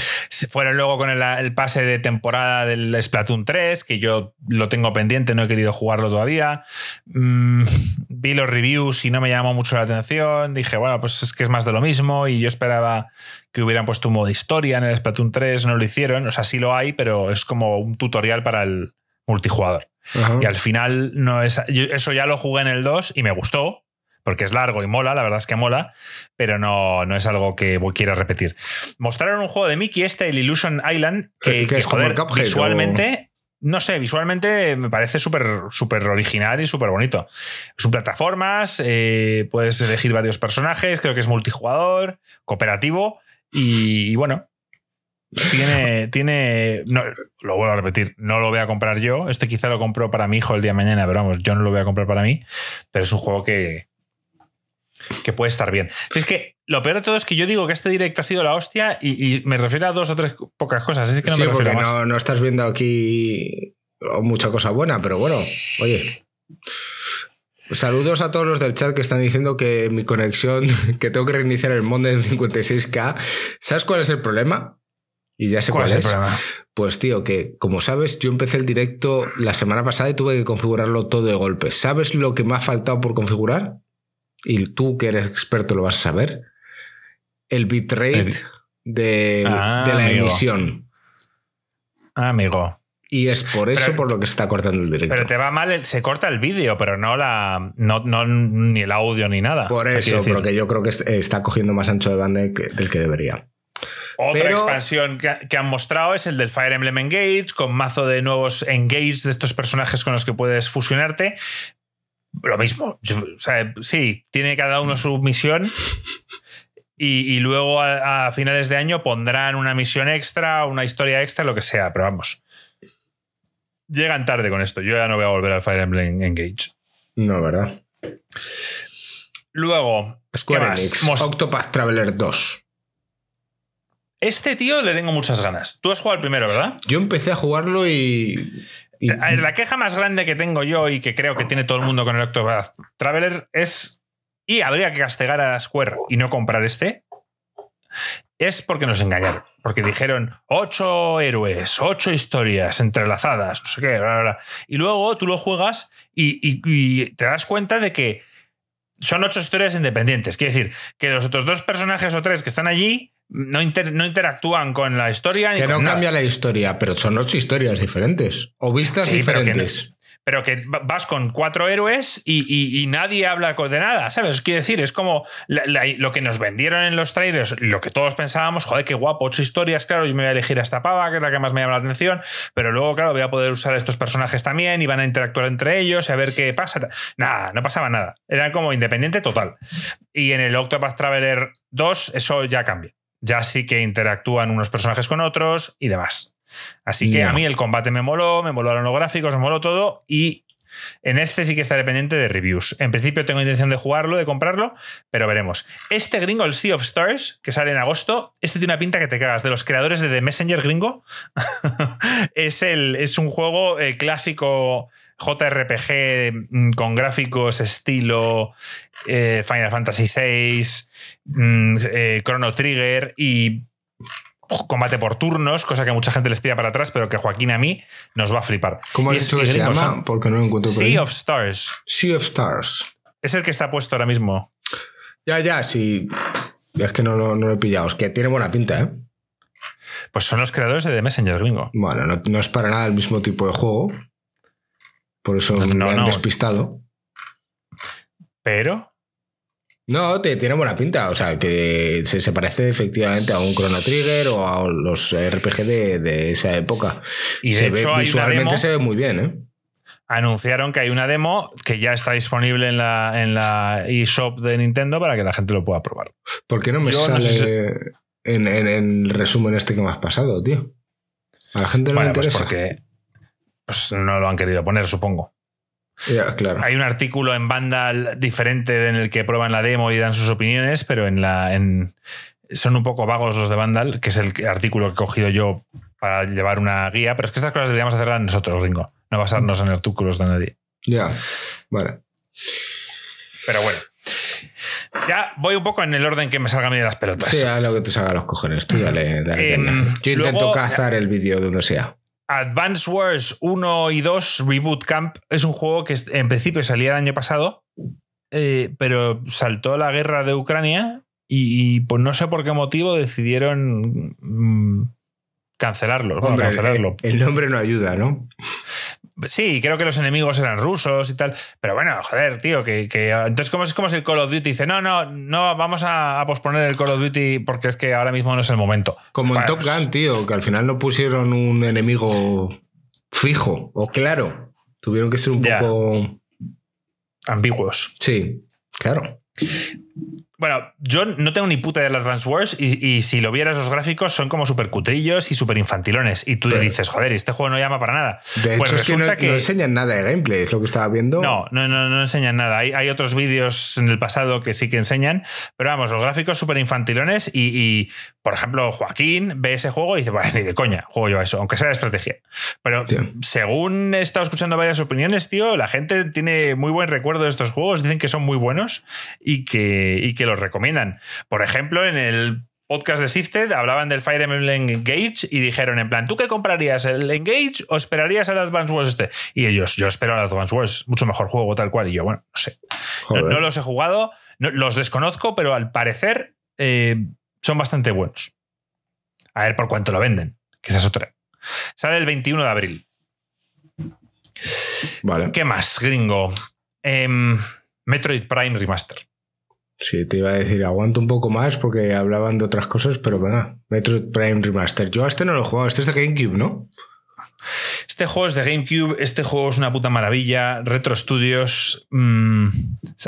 Fueron luego con el, el pase de temporada del Splatoon 3, que yo lo tengo pendiente, no he querido jugarlo todavía. Mm, vi los reviews y no me llamó mucho la atención. Dije, bueno, pues es que es más de lo mismo y yo esperaba que hubieran puesto un modo historia en el Splatoon 3, no lo hicieron. O sea, sí lo hay, pero es como un tutorial para el multijugador. ajá. Y al final no es. yo eso ya lo jugué en el 2 y me gustó, porque es largo y mola, la verdad es que mola, pero no, no es algo que quiera repetir. Mostraron un juego de Mickey, este, el Illusion Island, que, ¿Que- que que, es como joder, el Cuphead visualmente. No sé, visualmente me parece súper súper original y súper bonito. Son plataformas, eh, puedes elegir varios personajes, creo que es multijugador, cooperativo y, y bueno, tiene, tiene no, lo vuelvo a repetir, no lo voy a comprar yo. Este quizá lo compro para mi hijo el día de mañana, pero vamos, yo no lo voy a comprar para mí. Pero es un juego que, que puede estar bien. Si es que lo peor de todo es que yo digo que este directo ha sido la hostia y, y me refiero a dos o tres pocas cosas. Es que no sí, me porque a más. no, no estás viendo aquí mucha cosa buena, pero bueno, oye. Saludos a todos los del chat que están diciendo que mi conexión, que tengo que reiniciar el mod en 56K. ¿Sabes cuál es el problema? Y ya sé ¿Cuál cuál, es el problema? Pues tío, que como sabes, yo empecé el directo la semana pasada y tuve que configurarlo todo de golpe. ¿Sabes lo que me ha faltado por configurar? Y tú que eres experto lo vas a saber. El bitrate El- de, Ah, de la amigo. emisión. Ah, amigo. Y es por eso Pero- por lo que está cortando el directo. Pero te va mal, el- se corta el vídeo, pero no la no, no ni el audio ni nada. por eso, porque yo creo que es- está cogiendo más ancho de banda del que debería. Otra pero- expansión que, que han mostrado es el del Fire Emblem Engage, con mazo de nuevos Engage de estos personajes con los que puedes fusionarte. Lo mismo. O sea, sí, tiene cada uno su misión. Y, y luego a, a finales de año pondrán una misión extra, una historia extra, lo que sea, pero vamos. Llegan tarde con esto. Yo ya no voy a volver al Fire Emblem Engage. No, ¿verdad? Luego, ¿qué Square más? Enix, Octopath Traveler 2. Este tío le tengo muchas ganas. Tú has jugado el primero, ¿verdad? Yo empecé a jugarlo y. Eh, La queja más grande que tengo yo y que creo que tiene todo el mundo con el Octopath Traveler es. Y habría que castigar a Square y no comprar este. Es porque nos engañaron. Porque dijeron ocho héroes, ocho historias entrelazadas, no sé qué, bla, bla, bla. Y luego tú lo juegas y- y te das cuenta de que son ocho historias independientes. Quiere decir que los otros dos personajes o tres que están allí no, inter- no interactúan con la historia ni que no nada. cambia la historia, pero son ocho historias diferentes. O vistas Sí, pero que diferentes. pero que va- vas con cuatro héroes y, y- y nadie habla de nada, ¿sabes? Quiere decir, es como la- la- lo que nos vendieron en los trailers, lo que todos pensábamos, joder, qué guapo, ocho historias, claro, yo me voy a elegir a esta pava, que es la que más me llama la atención, pero luego, claro, voy a poder usar a estos personajes también y van a interactuar entre ellos y a ver qué pasa. Nada, no pasaba nada. Era como independiente total. Y en el Octopath Traveler 2 eso ya cambia. Ya sí que interactúan unos personajes con otros y demás. Así que a mí el combate me moló, me molaron los gráficos, me moló todo y en este sí que estaré pendiente de reviews. En principio tengo intención de jugarlo, de comprarlo, pero veremos. Este gringo, el Sea of Stars, que sale en agosto, este tiene una pinta que te cagas. De los creadores de The Messenger gringo, es, el, es un juego eh, clásico JRPG mm, con gráficos estilo eh, Final Fantasy VI, mm, eh, Chrono Trigger y combate por turnos, cosa que mucha gente les tira para atrás, pero que Joaquín a mí nos va a flipar. ¿Cómo has es- dicho que se llama? son Porque no lo encuentro por ahí. Sea of Stars. Sea of Stars. Es el que está puesto ahora mismo. Ya, ya, sí. Es que no, no, no lo he pillado. Es que tiene buena pinta, ¿eh? Pues son los creadores de The Messenger gringo. Bueno, no, no es para nada el mismo tipo de juego. Por eso No, me han no. despistado. Pero No, te, tiene buena pinta. O sea, que se, se parece efectivamente a un Chrono Trigger o a los RPG de, de esa época. Y de se hecho ve, hay una visualmente demo. se ve muy bien, ¿eh? anunciaron que hay una demo que ya está disponible en la, en la eShop de Nintendo para que la gente lo pueda probar. ¿Por qué no me Yo no sale en, en- en el resumen este que me has pasado, tío? A la gente no bueno, le pues interesa. porque pues no lo han querido poner, supongo. Ya, claro. Hay un artículo en Vandal diferente en el que prueban la demo y dan sus opiniones, pero en la. En, son un poco vagos los de Vandal, que es el artículo que he cogido yo para llevar una guía, pero es que estas cosas deberíamos hacerlas nosotros, gringo, no basarnos en artículos de nadie. Ya, vale. Pero bueno. Ya voy un poco en el orden que me salga a mí de las pelotas. Sí, haz lo que te salga los cojones. Tú dale, dale Em. Yo intento luego- cazar el vídeo donde sea. Advance Wars 1 y 2 Reboot Camp es un juego que en principio salía el año pasado, eh, pero saltó la guerra de Ucrania y, y, pues no sé por qué motivo decidieron mm, cancelarlo. bueno, Hombre, cancelarlo. el, el nombre no ayuda, ¿no? Sí, creo que los enemigos eran rusos y tal. Pero bueno, joder, tío, que, que- entonces ¿cómo es como si el Call of Duty dice, no, no, no, vamos a, a posponer el Call of Duty porque es que ahora mismo no es el momento. Como en Top pues- Gun, tío, que al final no pusieron un enemigo fijo o claro. Tuvieron que ser un poco. Ambiguos. Sí, claro. Bueno, yo no tengo ni puta idea del Advance Wars y, y si lo vieras los gráficos son como súper cutrillos y súper infantilones. Y tú Pero- dices, joder, este juego no llama para nada. De Pues hecho, es que no, resulta no enseñan nada de gameplay, es lo que estaba viendo. No, no, no, no enseñan nada. Hay, hay otros vídeos en el pasado que sí que enseñan, pero vamos, los gráficos súper infantilones y, y, por ejemplo, Joaquín ve ese juego y dice, bueno, ni de coña, juego yo a eso, aunque sea de estrategia. Pero según he estado escuchando varias opiniones, tío, la gente tiene muy buen recuerdo de estos juegos, dicen que son muy buenos y que, y que los recomiendan. Por ejemplo, en el podcast de Sifted hablaban del Fire Emblem Engage y dijeron en plan, ¿tú qué comprarías? ¿El Engage o esperarías al Advance Wars este? Y ellos, yo espero al Advance Wars, mucho mejor juego tal cual. Y yo, bueno, no sé. No, los he jugado, no- los desconozco, pero al parecer eh, son bastante buenos. A ver por cuánto lo venden, que esa es otra. Sale el 21 de abril. Vale. ¿Qué más, gringo? Em, Metroid Prime Remaster. Sí, te iba a decir, aguanto un poco más porque hablaban de otras cosas, pero venga, Metroid Prime Remaster. Yo a este no lo he jugado, este es de GameCube, ¿no? Este juego es de GameCube, este juego es una puta maravilla. Retro Studios mm,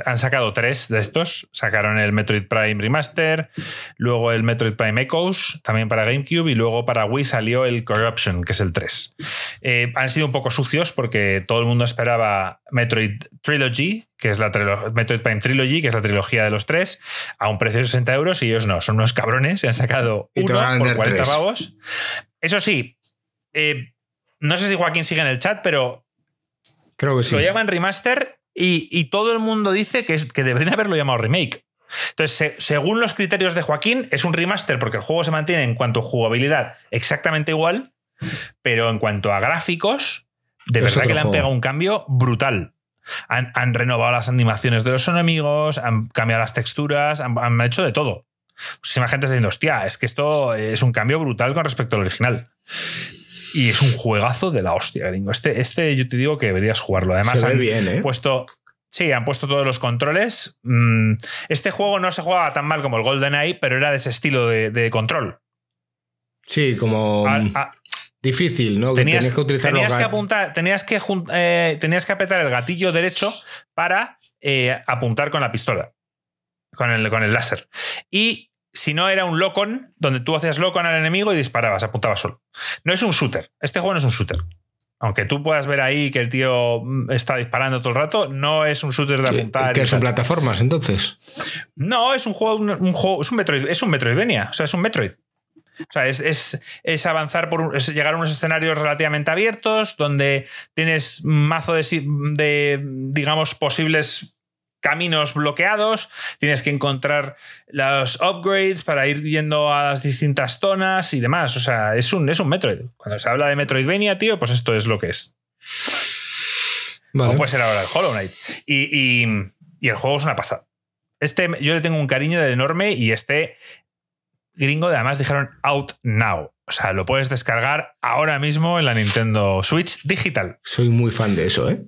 han sacado tres de estos. Sacaron el Metroid Prime Remaster, luego el Metroid Prime Echoes, también para GameCube, y luego para Wii salió el Corruption, que es el 3. Eh, han sido un poco sucios porque todo el mundo esperaba Metroid Trilogy, que es la Metroid Prime Trilogy, que es la trilogía de los tres, a un precio de 60 euros, y ellos no, son unos cabrones, se han sacado uno por 40 pavos. Eso sí, eh, no sé si Joaquín sigue en el chat, pero Creo que sí. lo llaman remaster y, todo el mundo dice que, que deberían haberlo llamado remake. Entonces, según los criterios de Joaquín, es un remaster porque el juego se mantiene en cuanto a jugabilidad exactamente igual, pero en cuanto a gráficos, de verdad que le han pegado un cambio brutal. Han, renovado las animaciones de los enemigos, han cambiado las texturas, han, hecho de todo. Muchísima gente está diciendo, hostia, es que esto es un cambio brutal con respecto al original. Y es un juegazo de la hostia, gringo. Este, este yo te digo que deberías jugarlo. Además, han ¿eh? puesto. Sí, han puesto todos los controles. Mm, este juego no se jugaba tan mal como el GoldenEye, pero era de ese estilo de, control. Sí, como. difícil, ¿no? Tenías que, utilizar tenías que apuntar, tenías que, eh, tenías que apretar el gatillo derecho para eh, apuntar con la pistola, con el, con el láser. Y si no era un locon, donde tú hacías locon al enemigo y disparabas, apuntabas solo. No es un shooter. Este juego no es un shooter. Aunque tú puedas ver ahí que el tío mm, está disparando todo el rato, no es un shooter de apuntar. ¿Qué son plataformas entonces? No, es un juego, un, juego, es un Metroid, es un Metroidvania, o sea, es un Metroid. O sea, es, es, avanzar por es llegar a unos escenarios relativamente abiertos, donde tienes mazo de, de digamos, posibles caminos bloqueados, tienes que encontrar los upgrades para ir yendo a las distintas zonas y demás. O sea, es un, es un Metroid. Cuando se habla de Metroidvania, tío, pues esto es lo que es. Vale. Puede ser ahora el Hollow Knight. Y, el juego es una pasada. Este, yo le tengo un cariño del enorme y este gringo, además dijeron out now. O sea, lo puedes descargar ahora mismo en la Nintendo Switch digital. Soy muy fan de eso, ¿eh?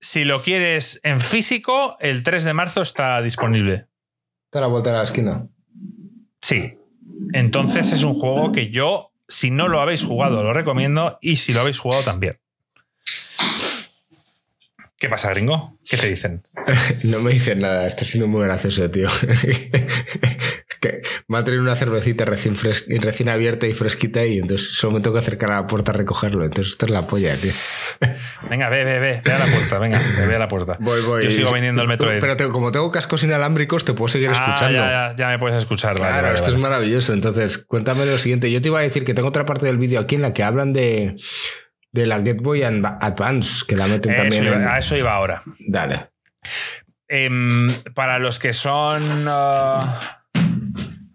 Si lo quieres en físico, el 3 de marzo está disponible. Para vuelta a la esquina. Sí. Entonces es un juego que yo, si no lo habéis jugado, lo recomiendo y si lo habéis jugado también. ¿Qué pasa, gringo? ¿Qué te dicen? no me dicen nada, está siendo muy gracioso, tío. que me ha traído una cervecita recién, recién abierta y fresquita y entonces solo me tengo que acercar a la puerta a recogerlo. Entonces esto es la polla, tío. Venga, ve, ve, ve, ve a la puerta, venga, ve a la puerta. Voy, voy. Yo sigo vendiendo el metro. Pero como tengo cascos inalámbricos, te puedo seguir ah, escuchando. Ya, ya, me puedes escuchar. Claro, esto es maravilloso. Entonces, cuéntame lo siguiente. Yo te iba a decir que tengo otra parte del vídeo aquí en la que hablan de, de la Get Boy Advance, que la meten también. A eso iba ahora. Dale. Em, para los que son. Uh,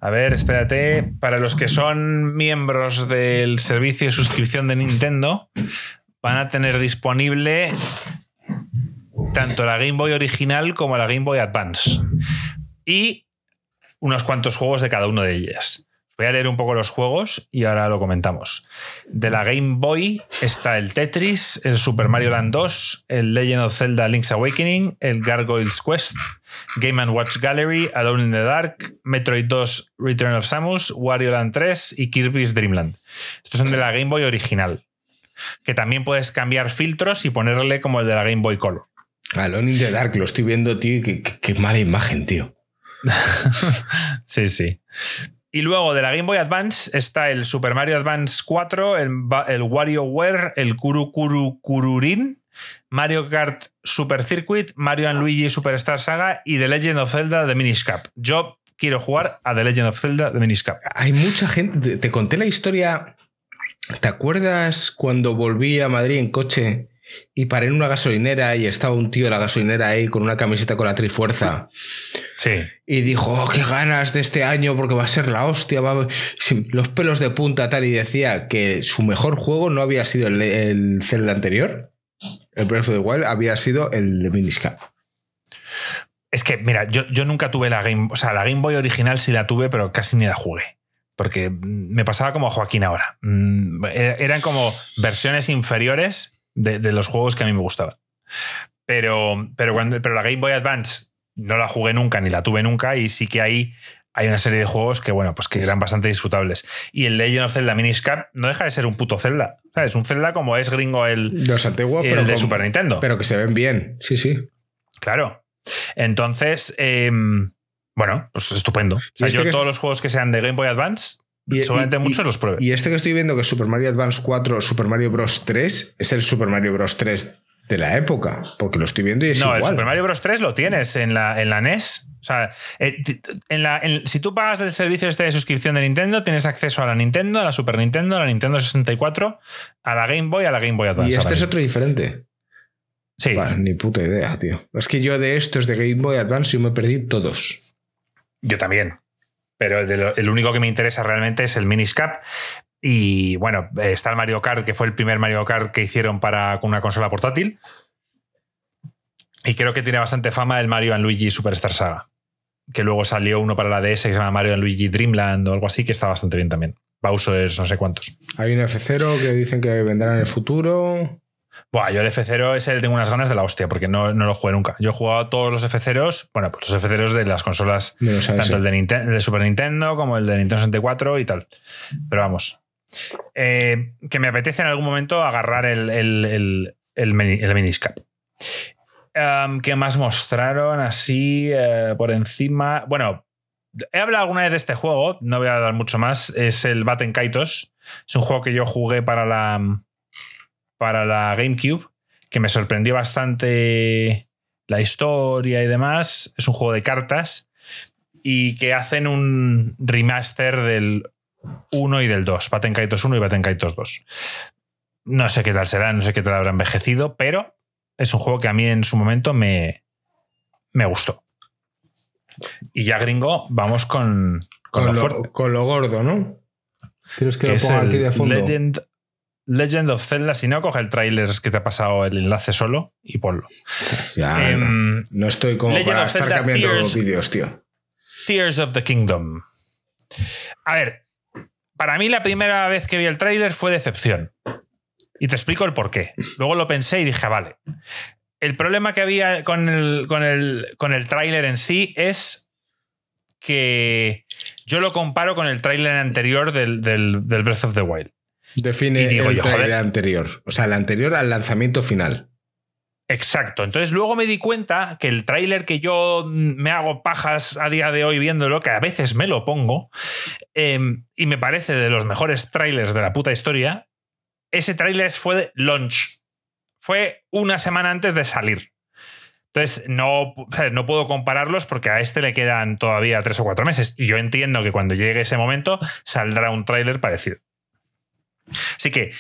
a ver, espérate. Para los que son miembros del servicio de suscripción de Nintendo, van a tener disponible tanto la Game Boy original como la Game Boy Advance. Y unos cuantos juegos de cada una de ellas. Voy a leer un poco los juegos y ahora lo comentamos. De la Game Boy está el Tetris, el Super Mario Land 2, el Legend of Zelda Link's Awakening, el Gargoyles Quest, Game Watch Gallery, Alone in the Dark, Metroid 2 Return of Samus, Wario Land 3 y Kirby's Dreamland. Estos son de la Game Boy original. Que también puedes cambiar filtros y ponerle como el de la Game Boy Color. Alone in the Dark, lo estoy viendo, tío. qué mala imagen, tío. sí, sí. Y luego de la Game Boy Advance está el Super Mario Advance 4, el, el WarioWare, el Kuru Kuru Kururin, Mario Kart Super Circuit, Mario Luigi Superstar Saga y The Legend of Zelda The Minish Cap. Yo quiero jugar a The Legend of Zelda The Minish Cap. Hay mucha gente. Te conté la historia. ¿Te acuerdas cuando volví a Madrid en coche y paré en una gasolinera y estaba un tío de la gasolinera ahí con una camiseta con la trifuerza. Sí. Y dijo, oh, qué ganas de este año porque va a ser la hostia, va los pelos de punta tal y decía que su mejor juego no había sido el, el Zelda anterior, el Breath of the Wild, había sido el Miniscap. Es que, mira, yo, yo nunca tuve la Game, o sea, la Game Boy original sí la tuve, pero casi ni la jugué porque me pasaba como a Joaquín ahora. Mm, eran como versiones inferiores de, los juegos que a mí me gustaban. Pero, pero, cuando, pero la Game Boy Advance no la jugué nunca ni la tuve nunca y sí que ahí hay una serie de juegos que, bueno, pues que eran bastante disfrutables. Y el Legend of Zelda Minish Cap no deja de ser un puto Zelda. Es un Zelda como es gringo el, Los antiguos, el pero de con- Super Nintendo. Pero que se ven bien. Sí, sí. Claro. Entonces, em, bueno, pues estupendo. O sea, este yo todos los juegos que sean de Game Boy Advance, Y- seguramente muchos los pruebe. Y este que estoy viendo, que es Super Mario Advance 4, Super Mario Bros. 3, es el Super Mario Bros. 3 de la época. Porque lo estoy viendo y es no, igual. el Super Mario Bros. 3 lo tienes en la, en la NES. O sea, eh, en la, en- si tú pagas el servicio este de suscripción de Nintendo, tienes acceso a la Nintendo, a la Super Nintendo, a la Nintendo 64, a la Game Boy, a la Game Boy Advance. y este es otro diferente. Sí, Vale, ni puta idea, tío. Es que yo de estos de Game Boy Advance yo me perdí todos. yo también. Pero el, único que me interesa realmente es el Minish Cap. Y bueno, está el Mario Kart, que fue el primer Mario Kart que hicieron para con una consola portátil. Y creo que tiene bastante fama el Mario Luigi Superstar Saga. Que luego salió uno para la DS que se llama Mario Luigi Dreamland o algo así, que está bastante bien también. Bowser, no sé cuántos. Hay un F0 que dicen que vendrá en el futuro. Buah, yo el F0 ese tengo unas ganas de la hostia, porque no, no lo jugué nunca. Yo he jugado todos los F0s, bueno, pues los F0s de las consolas Tanto el de, Ninten- de Super Nintendo como el de Nintendo 64 y tal. Pero vamos. Eh, que me apetece en algún momento agarrar el, el, el, el, mini- el Minish Cap. Um, ¿Qué más mostraron así eh, por encima? Bueno, he hablado alguna vez de este juego, no voy a hablar mucho más. Es el Batten Kaitos. Es un juego que yo jugué para la, para la GameCube, que me sorprendió bastante la historia y demás. Es un juego de cartas y que hacen un remaster del 1 y del 2, Batten Kaitos 1 y Batten Kaitos 2. No sé qué tal será, no sé qué tal habrá envejecido, pero es un juego que a mí en su momento me, me gustó. Y ya gringo, vamos con, con, Con lo con lo gordo, ¿no? ¿Quieres que, que lo es ponga el aquí de fondo? Legend, Legend of Zelda. Si no, coge el tráiler que te ha pasado el enlace solo y ponlo. Ya, Em, no. Estoy como Legend para estar Zelda cambiando Tears- vídeos, tío. Tears of the Kingdom. A ver, para mí la primera vez que vi el tráiler fue decepción. Y te explico el por qué. Luego lo pensé y dije, vale. El problema que había con el, con el, con el tráiler en sí es que yo lo comparo con el tráiler anterior del, del, del Breath of the Wild. Define digo el yo, trailer joder. anterior. O sea, el anterior al lanzamiento final. Exacto. Entonces luego me di cuenta que el tráiler que yo mm, me hago pajas a día de hoy viéndolo, que a veces me lo pongo, eh, y me parece de los mejores trailers de la puta historia, ese tráiler fue de launch. Fue una semana antes de salir. Entonces, no, no puedo compararlos porque a este le quedan todavía tres o cuatro meses. Y yo entiendo que cuando llegue ese momento saldrá un tráiler parecido. Así que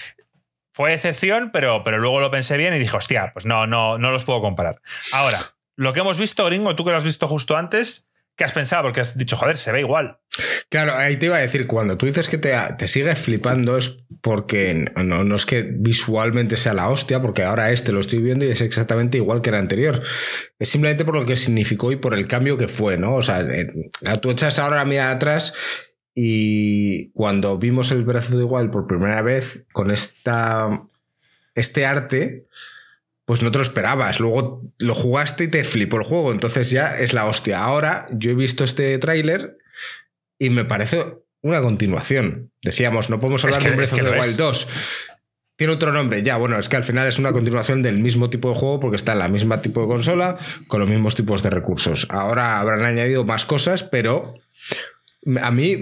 fue excepción, pero, pero luego lo pensé bien y dije, hostia, pues no, no, no los puedo comparar. Ahora, lo que hemos visto, gringo, tú que lo has visto justo antes, ¿qué has pensado? Porque has dicho, joder, se ve igual. Claro, ahí te iba a decir, cuando tú dices que te, te sigue flipando es porque no, no es que visualmente sea la hostia, porque ahora este lo estoy viendo y es exactamente igual que el anterior. Es simplemente por lo que significó y por el cambio que fue, ¿no? O sea, eh, tú echas ahora la mirada atrás y cuando vimos el Breath of the Wild por primera vez con esta, este arte, pues no te lo esperabas. Luego lo jugaste y te flipó el juego, entonces ya es la hostia. Ahora yo he visto este tráiler y me parece una continuación. Decíamos, no podemos hablar Es que- de es Breath que of the lo Wild es. 2. Tiene otro nombre, ya, bueno, es que al final es una continuación del mismo tipo de juego porque está en la misma tipo de consola con los mismos tipos de recursos. Ahora habrán añadido más cosas, pero a mí,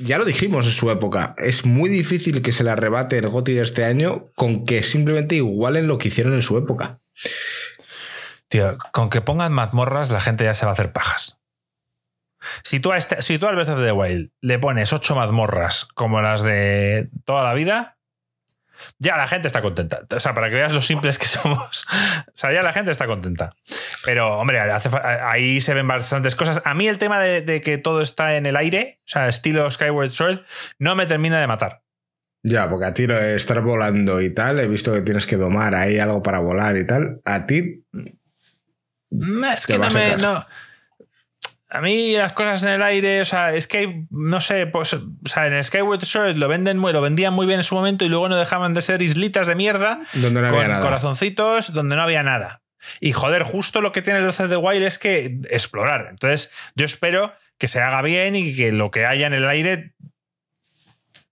ya lo dijimos en su época, es muy difícil que se le arrebate el GOTY de este año con que simplemente igualen lo que hicieron en su época. Tío, con que pongan mazmorras, la gente ya se va a hacer pajas. Si tú, a este, si tú al Breath of the Wild le pones ocho mazmorras como las de toda la vida, ya la gente está contenta. O sea, para que veas lo simples que somos. O sea, ya la gente está contenta. Pero, hombre, hace ahí se ven bastantes cosas. A mí el tema de, de que todo está en el aire, o sea, estilo Skyward Sword, no me termina de matar. Ya, porque a ti lo de estar volando y tal, he visto que tienes que domar ahí algo para volar y tal. A ti, Es que no me. No. A mí las cosas en el aire, o sea, es que no sé, pues, o sea, en Skyward Sword lo venden muy, lo vendían muy bien en su momento y luego no dejaban de ser islitas de mierda donde no había con nada. corazoncitos donde no había nada. Y joder, justo lo que tiene el the Wild es que explorar. Entonces, yo espero que se haga bien y que lo que haya en el aire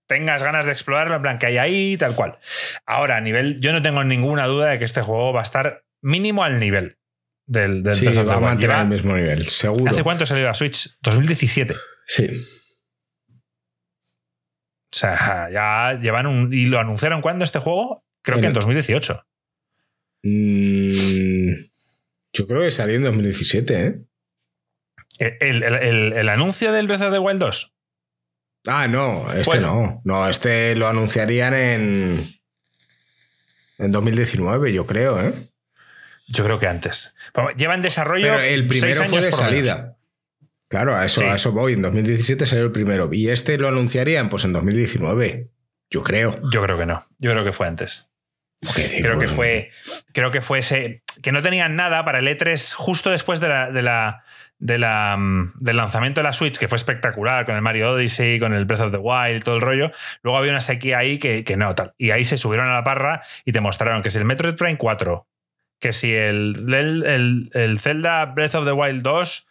tengas ganas de explorarlo, en plan que hay ahí, tal cual. Ahora, a nivel, yo no tengo ninguna duda de que este juego va a estar mínimo al nivel del, del sí, va a mantener el mismo nivel, seguro. ¿Hace cuánto salió la Switch? 2017. Sí. O sea, ya llevan un. ¿Y lo anunciaron cuándo este juego? Creo que en En- 2018. Mm, yo creo que salió en 2017, ¿eh? El, el- el- el anuncio del Breath of the Wild 2. Ah, no, este Bueno. no. No, este lo anunciarían en. En 2019, yo creo, ¿eh? Yo creo que antes. Lleva en desarrollo. Pero el seis primero fue años de salida. Claro, a eso, Sí. a eso voy. En 2017 salió el primero. Y este lo anunciarían pues en 2019. Yo creo. Yo creo que no. Yo creo que fue antes. Creo que fue. Creo que fue ese. Que no tenían nada para el E3 justo después de la. De la de la, mm, del lanzamiento de la Switch, que fue espectacular, con el Mario Odyssey, con el Breath of the Wild, todo el rollo. Luego había una sequía ahí que, que no, tal. Y ahí se subieron a la parra y te mostraron que si el Metroid Prime 4, que si el, el, el- el Zelda Breath of the Wild 2,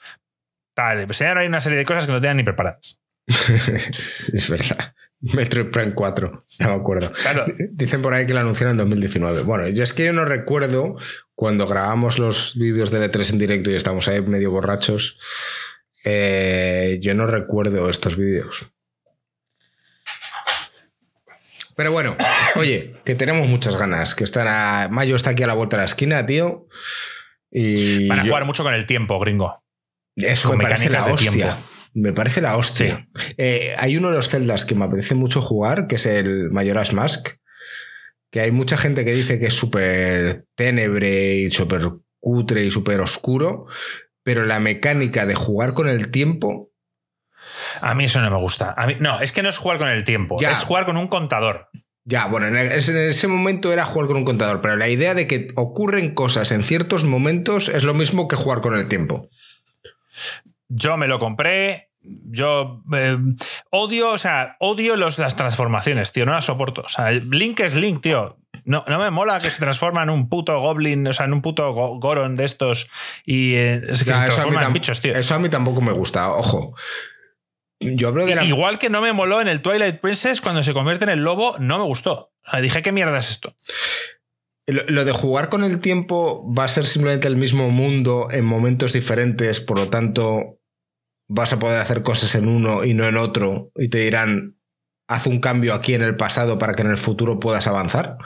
tal. Pues ahora hay una serie de cosas que no tenían ni preparadas. es verdad. Metroid Prime 4, ya me acuerdo. Claro, Dicen por ahí que lo anunciaron en 2019. Bueno, yo es que yo no recuerdo cuando grabamos los vídeos de E3 en directo y estamos ahí medio borrachos. eh, yo no recuerdo estos vídeos. Pero bueno, oye, que tenemos muchas ganas. Que están a. Mayo está aquí a la vuelta de la esquina, tío. Y. van a yo- jugar mucho con el tiempo, gringo. Eso con me parece la hostia. tiempo. Me parece la hostia. Eh, hay uno de los celdas que me apetece mucho jugar, que es el Majora's Mask. Que hay mucha gente que dice que es súper tenebre y súper cutre y súper oscuro. Pero la mecánica de jugar con el tiempo. A mí eso no me gusta. A mí, no, es que no es jugar con el tiempo, Ya. es jugar con un contador. Ya, bueno, en ese, en ese momento era jugar con un contador, pero la idea de que ocurren cosas en ciertos momentos es lo mismo que jugar con el tiempo. Yo me lo compré. Yo eh, odio, o sea, odio los, las transformaciones, tío. No las soporto. O sea, Link es Link, tío. No, no me mola que se transforma en un puto goblin, o sea, en un puto go- Goron de estos. Y eh, es que Ya, se transforman en bichos, tío. eso a mí tampoco me gusta, ojo. Yo hablo de la, Igual que no me moló en el Twilight Princess cuando se convierte en el lobo, no me gustó. Dije, ¿qué mierda es esto? Lo, lo de jugar con el tiempo va a ser simplemente el mismo mundo en momentos diferentes, por lo tanto vas a poder hacer cosas en uno y no en otro, y te dirán, haz un cambio aquí en el pasado para que en el futuro puedas avanzar.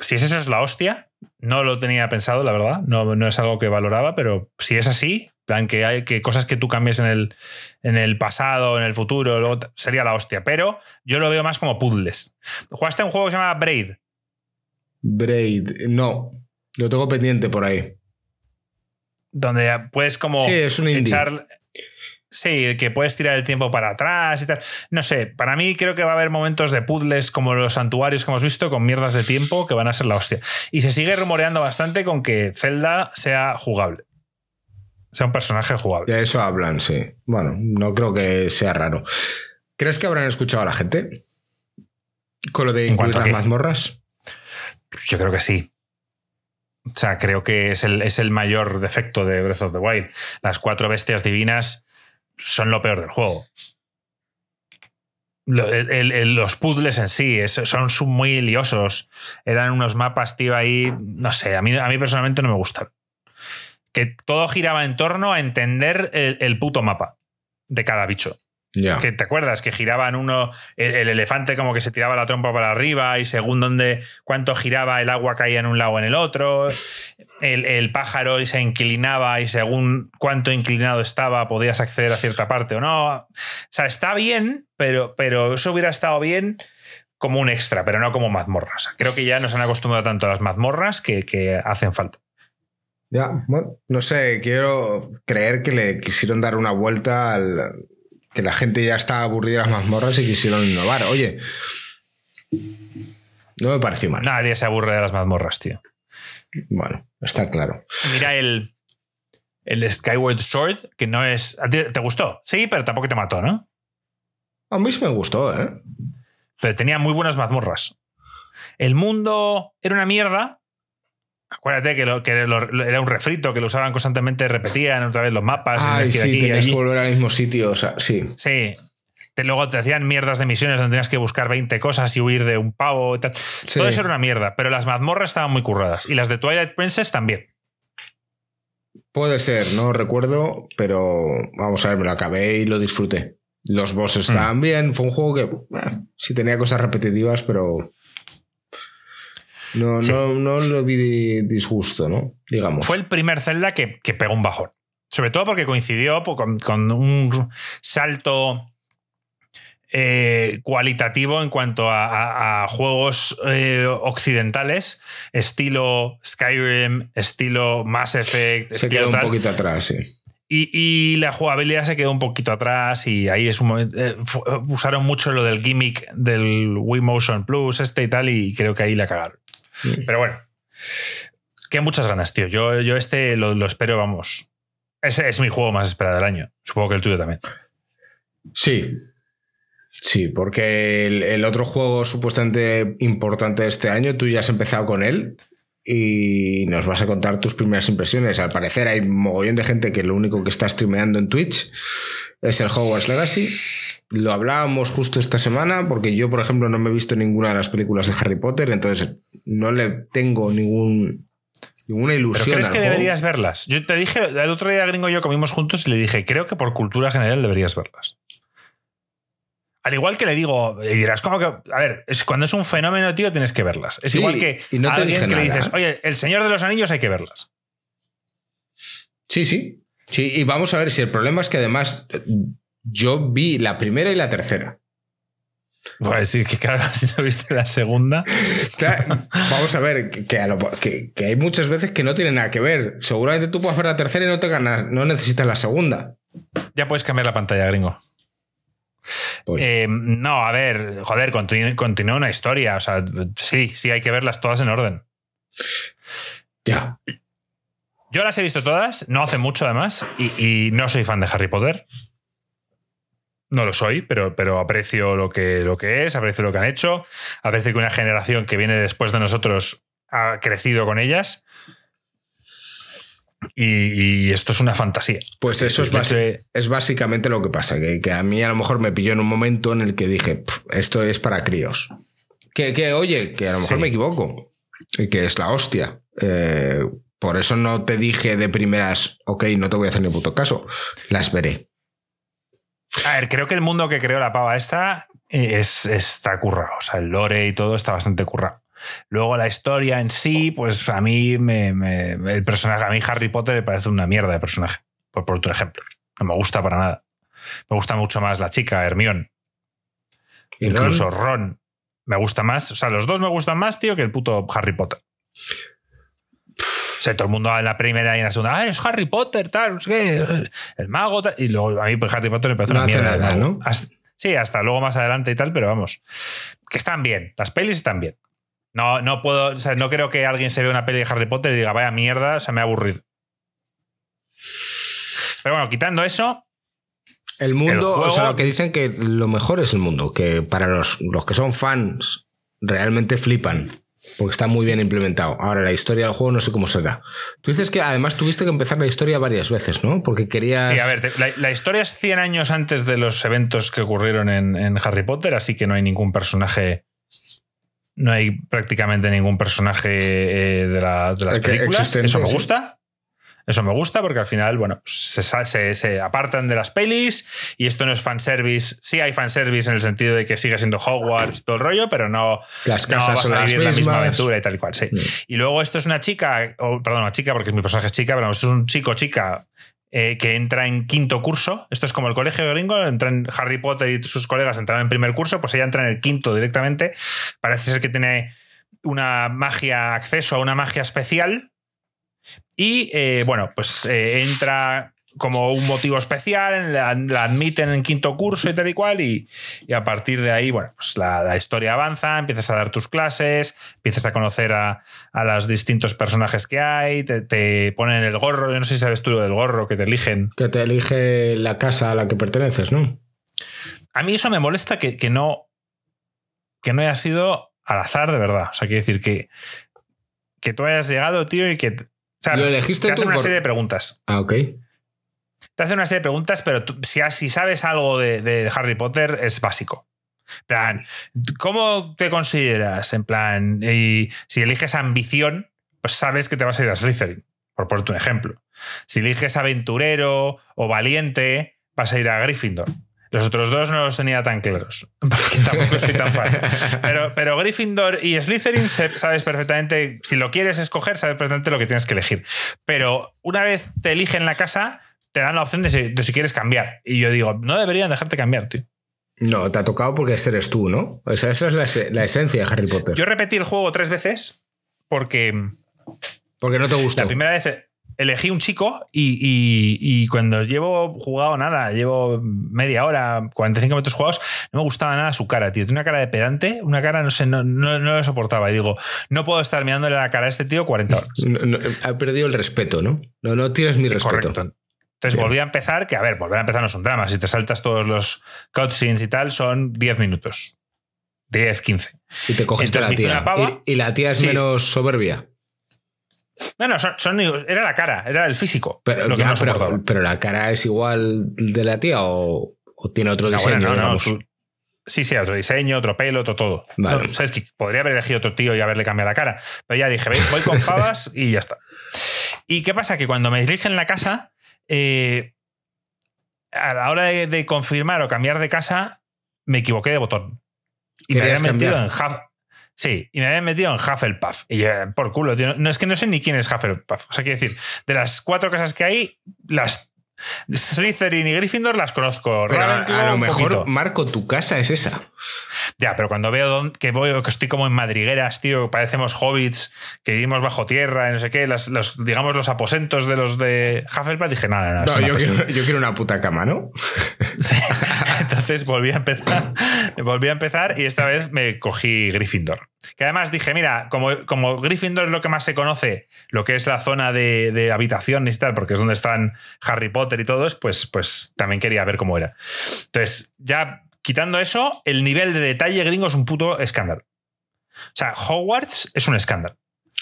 si es eso es la hostia, no lo tenía pensado, la verdad. No, no es algo que valoraba, pero si es así, plan que hay que cosas que tú cambies en el, en el pasado, en el futuro, luego sería la hostia. Pero yo lo veo más como puzzles. ¿Jugaste a un juego que se llama Braid? Braid, no, lo tengo pendiente por ahí. Donde puedes como Sí, es un echar. Sí, que puedes tirar el tiempo para atrás y tal. No sé, para mí creo que va a haber momentos de puzzles como los santuarios que hemos visto, con mierdas de tiempo que van a ser la hostia. Y se sigue rumoreando bastante con que Zelda sea jugable. Sea un personaje jugable. De eso hablan, sí. Bueno, no creo que sea raro. ¿Crees que habrán escuchado a la gente? Con lo de ¿En incluir las mazmorras. Yo creo que sí. O sea, creo que es el, es el mayor defecto de Breath of the Wild. Las cuatro bestias divinas son lo peor del juego. Lo- el- el- el- los puzzles en sí es- son muy liosos. Eran unos mapas, tío, ahí. No sé, a mí, a mí personalmente no me gustan. Que todo giraba en torno a entender el, el puto mapa de cada bicho. Que te acuerdas que giraban uno, el, el elefante como que se tiraba la trompa para arriba y según donde cuánto giraba el agua caía en un lado o en el otro. El, el pájaro se inclinaba y según cuánto inclinado estaba podías acceder a cierta parte o no. O sea, está bien, pero, pero eso hubiera estado bien como un extra, pero no como mazmorras. O sea, creo que ya nos han acostumbrado tanto a las mazmorras que, que hacen falta. Ya, bueno, no sé, quiero creer que le quisieron dar una vuelta al. que la gente ya está aburrida de las mazmorras y quisieron innovar. Oye, no me pareció mal. Nadie se aburre de las mazmorras, tío. Bueno, está claro. Mira el, el Skyward Sword, que no es. ¿a ti ¿Te gustó? Sí, pero tampoco te mató, ¿no? A mí sí me gustó, ¿eh? Pero tenía muy buenas mazmorras. El mundo era una mierda, Acuérdate que, lo, que era un refrito, que lo usaban constantemente, repetían otra vez los mapas. Ay, sí, aquí, tenías que volver al mismo sitio, o sea, sí. Sí. luego te hacían mierdas de misiones donde tenías que buscar 20 cosas y huir de un pavo y tal. Todo eso era una mierda, pero las mazmorras estaban muy curradas. Y las de Twilight Princess también. Puede ser, no recuerdo, pero vamos a ver, me lo acabé y lo disfruté. Los bosses estaban bien, fue un juego que eh, sí tenía cosas repetitivas, pero no, no, no lo vi disgusto, ¿no? Digamos. Fue el primer Zelda que, pegó un bajón. Sobre todo porque coincidió con, un salto eh, cualitativo en cuanto a, juegos eh, occidentales, estilo Skyrim, estilo Mass Effect. Se quedó un poquito atrás, sí. Y, la jugabilidad se quedó un poquito atrás y ahí es un momento, eh, usaron mucho lo del gimmick del Wii Motion Plus este y tal y creo que ahí la cagaron. Pero bueno, que muchas ganas, tío. Yo, yo este lo, espero, vamos. Ese es mi juego más esperado del año. Supongo que el tuyo también. Sí. Sí, porque el, otro juego supuestamente importante de este año, tú ya has empezado con él y nos vas a contar tus primeras impresiones. Al parecer hay mogollón de gente que lo único que está streameando en Twitch es el Hogwarts Legacy. Lo hablábamos justo esta semana porque yo, por ejemplo, no me he visto ninguna de las películas de Harry Potter, entonces no le tengo ningún, ninguna ilusión. ¿Pero crees que deberías verlas? Yo te dije, el otro día gringo y yo comimos juntos y le dije, creo que por cultura general deberías verlas. Al igual que le digo, y dirás, ¿cómo que? A ver, es, cuando es un fenómeno, tío, tienes que verlas. Es igual que no alguien que le dices, oye, El Señor de los Anillos hay que verlas. Sí, sí. Sí, y vamos a ver si el problema es que además yo vi la primera y la tercera. Bueno, sí, que claro, si no viste la segunda. vamos a ver, que, hay muchas veces que no tiene nada que ver. Seguramente tú puedes ver la tercera y no te ganas, no necesitas la segunda. Ya puedes cambiar la pantalla, gringo. Pues. Eh, no, a ver, joder, continúa una historia. O sea, sí, sí, hay que verlas todas en orden. Ya. Yo las he visto todas, no hace mucho además, y no soy fan de Harry Potter. No lo soy, pero, pero aprecio lo que, lo que es, aprecio lo que han hecho, aprecio que una generación que viene después de nosotros ha crecido con ellas. Y, esto es una fantasía. Pues eso es, es básicamente lo que pasa, que, a mí a lo mejor me pilló en un momento en el que dije, esto es para críos. Que, oye, que a lo mejor me equivoco, y que es la hostia. Eh, por eso no te dije de primeras, ok, no te voy a hacer ni puto caso, las veré. A ver, creo que el mundo que creó la pava esta eh, es, está currado. O sea, el lore y todo está bastante currado. Luego la historia en sí, pues a mí me, el personaje, a mí Harry Potter me parece una mierda de personaje, por, por otro ejemplo. No me gusta para nada. Me gusta mucho más la chica, Hermione. Incluso Ron? Me gusta más. O sea, los dos me gustan más, tío, que el puto Harry Potter todo el mundo en la primera y en la segunda, ah, es Harry Potter, tal, el mago, tal. Y luego a mí pues, Harry Potter me parece una mierda. ¿no? sí, hasta luego más adelante y tal, pero vamos, que están bien, las pelis están bien. No, no puedo, o sea, no creo que alguien se vea una peli de Harry Potter y diga, vaya mierda, o sea, me ha aburrido. Pero bueno, quitando eso. El mundo, o sea, lo que dicen que lo mejor es el mundo, que para los, los que son fans realmente flipan porque está muy bien implementado. Ahora, la historia del juego no sé cómo será. Tú dices que además tuviste que empezar la historia varias veces, ¿no? Porque querías... Sí, a ver, la, historia es 100 años antes de los eventos que ocurrieron en, Harry Potter, así que no hay ningún personaje... No hay prácticamente ningún personaje eh, de, las películas. Eso me gusta. Eso me gusta porque al final, bueno, se, se, apartan de las pelis y esto no es fanservice. Sí hay fanservice en el sentido de que sigue siendo Hogwarts todo el rollo, pero no, las casas son a vivir la misma aventura y tal y cual. Sí. Mm. Y luego esto es una chica, o, perdón, una chica porque mi personaje es chica, pero esto es un chico chica eh, que entra en quinto curso. Esto es como el colegio de gringo, entran Harry Potter y sus colegas entran en primer curso, pues ella entra en el quinto directamente. Parece ser que tiene una magia, acceso a una magia especial y eh, bueno, pues eh, entra como un motivo especial, la, admiten en quinto curso y tal y cual, y, a partir de ahí, bueno, pues la, historia avanza, empiezas a dar tus clases, empiezas a conocer a, los distintos personajes que hay, te, ponen el gorro, yo no sé si sabes tú lo del gorro que te eligen. Que te elige la casa a la que perteneces, ¿no? A mí eso me molesta que, que no, que no haya sido al azar de verdad. O sea, quiere decir que que tú hayas llegado, tío, y que. Sea, ¿Lo elegiste te hace tú una por- serie de preguntas. Ah, ok. Te hace una serie de preguntas, pero tú- si, si sabes algo de, de Harry Potter, es básico. Plan, ¿cómo te consideras? En plan, y si eliges ambición, pues sabes que te vas a ir a Slytherin, por ponerte un ejemplo. Si eliges aventurero o valiente, vas a ir a Gryffindor. Los otros dos no los tenía tan claros, porque tampoco soy tan fan. Pero, pero Gryffindor y Slytherin sabes perfectamente, si lo quieres escoger, sabes perfectamente lo que tienes que elegir. Pero una vez te eligen la casa, te dan la opción de si, de si quieres cambiar. Y yo digo, no deberían dejarte cambiar, tío. No, te ha tocado porque eres tú, ¿no? O sea, esa es la, ese- la esencia de Harry Potter. Yo repetí el juego tres veces porque porque no te gusta. la primera vez elegí un chico y, y- y cuando llevo jugado nada, llevo media hora, 45 minutos jugados, no me gustaba nada su cara, tío. Tiene una cara de pedante, una cara, no sé, no, no, no lo soportaba. Y digo, no puedo estar mirándole la cara a este tío 40 horas. No- ha perdido el respeto, ¿no? No, no tienes mi respeto. Correcto. Entonces Bien. volví a empezar, que a ver, volver a empezar no es un drama. Si te saltas todos los cutscenes y tal, son 10 minutos. 10, 15. Y te cogiste Entonces la tía. pava. Y, y la tía es Sí. menos soberbia. Bueno, son, son- era la cara, era el físico. Pero, lo que ya, no soportaba. pero, pero la cara es igual de la tía o, o tiene otro No, diseño, bueno, no, no, digamos. tú- sí, sí, otro diseño, otro pelo, otro todo. Vale. No, Sabes que podría haber elegido otro tío y haberle cambiado la cara. Pero ya dije, "Veis, voy con pavas y ya está. ¿Y qué pasa? Que cuando me eligen la casa, eh, a la hora de, de confirmar o cambiar de casa, me equivoqué de botón. Y me habían metido cambiar. en Huff- Sí, y me habían metido en Hufflepuff. Y yo, por culo, tío. No es que no sé ni quién es Hufflepuff. O sea, quiero decir, de las cuatro casas que hay, las Slytherin y Gryffindor las conozco. Pero a, lo mejor, poquito. Marco, tu casa es esa. Ya, pero cuando veo que voy, que estoy como en madrigueras, tío, parecemos hobbits, que vivimos bajo tierra, y no sé qué, las- los, digamos los aposentos de los de Hufflepuff, dije, no, no, no. No, yo, pasa". quiero, yo quiero una puta cama, ¿no? Entonces volví a empezar. volví a empezar y esta vez me cogí Gryffindor. Que además dije, mira, como, como Gryffindor es lo que más se conoce, lo que es la zona de, de habitación y tal, porque es donde están Harry Potter y todos, pues, pues también quería ver cómo era. Entonces, ya quitando eso, el nivel de detalle gringo es un puto escándalo. O sea, Hogwarts es un escándalo.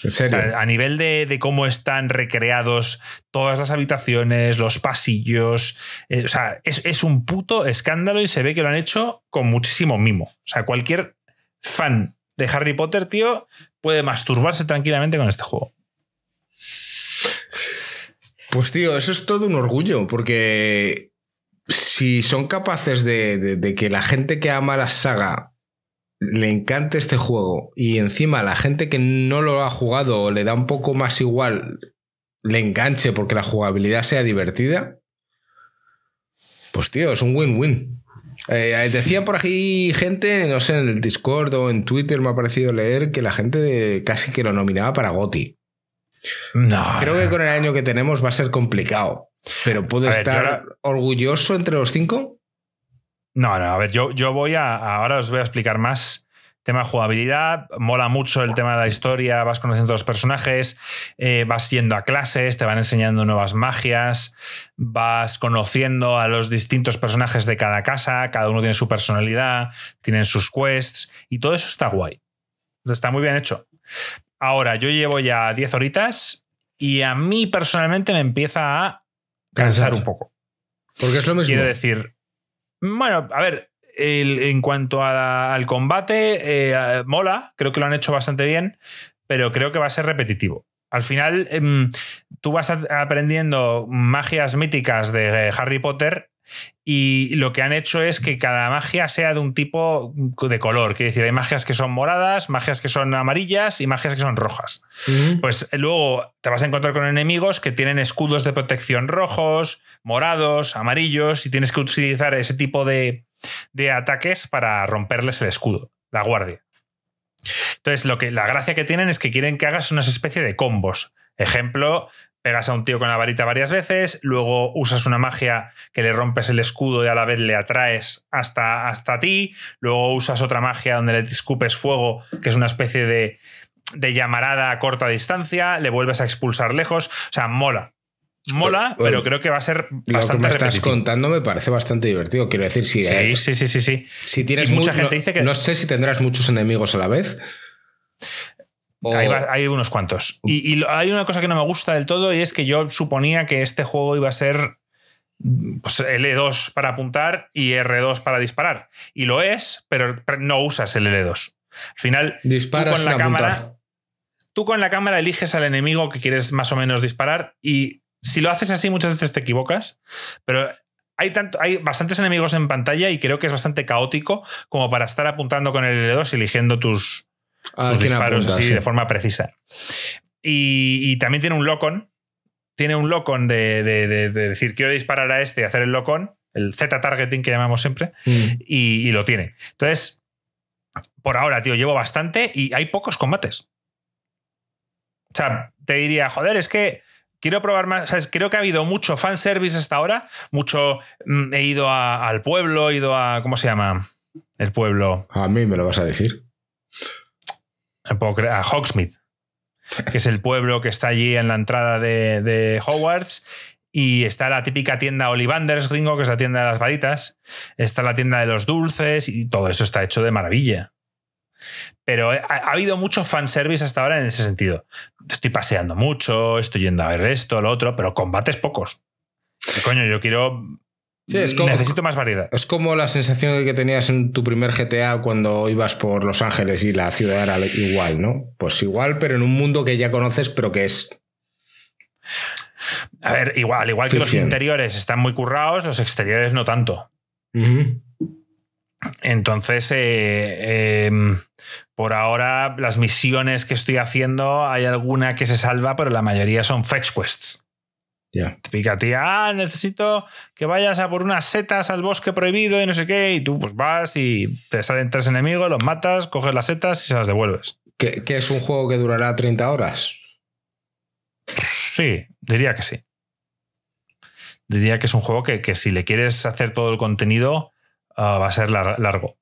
En serio. a nivel de, de cómo están recreados todas las habitaciones, los pasillos. eh, o sea, es, es un puto escándalo y se ve que lo han hecho con muchísimo mimo. O sea, cualquier fan de Harry Potter, tío, puede masturbarse tranquilamente con este juego. Pues tío, eso es todo un orgullo, porque si son capaces de, de- de que la gente que ama la saga le encante este juego y encima la gente que no lo ha jugado o le da un poco más igual le enganche porque la jugabilidad sea divertida, pues tío, es un win-win. Eh, decía por aquí gente, no sé, en el Discord o en Twitter me ha parecido leer que la gente casi que lo nominaba para GOTI. No. Creo que con el año que tenemos va a ser complicado. Pero ver, estar ahora- orgulloso entre los cinco. No, no, a ver, yo, yo voy a. Ahora os voy a explicar más. Tema de jugabilidad, mola mucho el tema de la historia, vas conociendo a los personajes, eh, vas yendo a clases, te van enseñando nuevas magias, vas conociendo a los distintos personajes de cada casa, cada uno tiene su personalidad, tienen sus quests y todo eso está guay. Está muy bien hecho. Ahora, yo llevo ya 10 horitas y a mí personalmente me empieza a cansar Cansar. un poco. Porque es lo mismo. Quiero decir, bueno, a ver, en cuanto al combate, eh, mola, creo que lo han hecho bastante bien, pero creo que va a ser repetitivo. Al final, em, tú vas aprendiendo magias míticas de eh, Harry Potter y lo que han hecho es que cada magia sea de un tipo de color. Quiere decir, hay magias que son moradas, magias que son amarillas y magias que son rojas. Pues luego te vas a encontrar con enemigos que tienen escudos de protección rojos, morados, amarillos, y tienes que utilizar ese tipo de, de ataques para romperles el escudo, la guardia. Entonces, lo que, la gracia que tienen es que quieren que hagas una especie de combos. Ejemplo, pegas a un tío con la varita varias veces, luego usas una magia que le rompes el escudo y a la vez le atraes hasta, hasta ti, luego usas otra magia donde le escupes fuego, que es una especie de, de llamarada a corta distancia, le vuelves a expulsar lejos. O sea, mola. Mola, pero creo que va a ser Lo que bastante me estás repetitivo. contando me parece bastante divertido. Quiero decir, si, Sí, sí, sí, sí, sí. si tienes mucha mu- gente no, dice que- no sé si tendrás muchos enemigos a la vez. O- Hay, unos cuantos. Y, hay una cosa que no me gusta del todo y es que yo suponía que este juego iba a ser pues, L2 para apuntar y R2 para disparar. Y lo es, pero no usas el L2. Al final, Disparas tú con la apuntar. cámara- tú con la cámara eliges al enemigo que quieres más o menos disparar y si lo haces así muchas veces te equivocas, pero hay, tanto, hay bastantes enemigos en pantalla y creo que es bastante caótico como para estar apuntando con el L2 y eligiendo tus, ¿A tus quién disparos así Sí. de forma precisa. Y, y también tiene un lock-on. Tiene un lock-on de, de- de- de decir quiero disparar a este y hacer el lock-on, el Z-targeting que llamamos siempre, Mm. y, y lo tiene. Entonces, por ahora, tío, llevo bastante y hay pocos combates. O sea, te diría, joder, es que quiero probar más. ¿sabes? Creo que ha habido mucho fanservice hasta ahora. Mucho. mm, he ido a- al pueblo, he ido a. ¿Cómo se llama? El pueblo. A mí me lo vas a decir. Creer, a Hogsmeade, que es el pueblo que está allí en la entrada de, Hogwarts. Y está la típica tienda Ollivanders, gringo, que es la tienda de las varitas. Está la tienda de los dulces y todo eso está hecho de maravilla. Pero ha, ha habido mucho fanservice hasta ahora en ese sentido. Estoy paseando mucho, estoy yendo a ver esto, lo otro, pero combates pocos. Coño, yo quiero. Sí, es como- necesito más variedad. Es como la sensación que tenías en tu primer GTA cuando ibas por Los Ángeles y la ciudad era igual, ¿no? Pues igual, pero en un mundo que ya conoces, pero que es. A ver, igual, igual que los interiores están muy currados, los exteriores no tanto. Entonces, eh, eh, por ahora, las misiones que estoy haciendo, hay alguna que se salva, pero la mayoría son fetch quests. Ya. Típica tía, ah, necesito que vayas a por unas setas al bosque prohibido y no sé qué, y tú pues vas y te salen tres enemigos, los matas, coges las setas y se las devuelves. ¿Qué, qué es un juego que durará 30 horas? Sí, diría que sí. Diría que es un juego que, que si le quieres hacer todo el contenido, ah, va a ser lar- largo.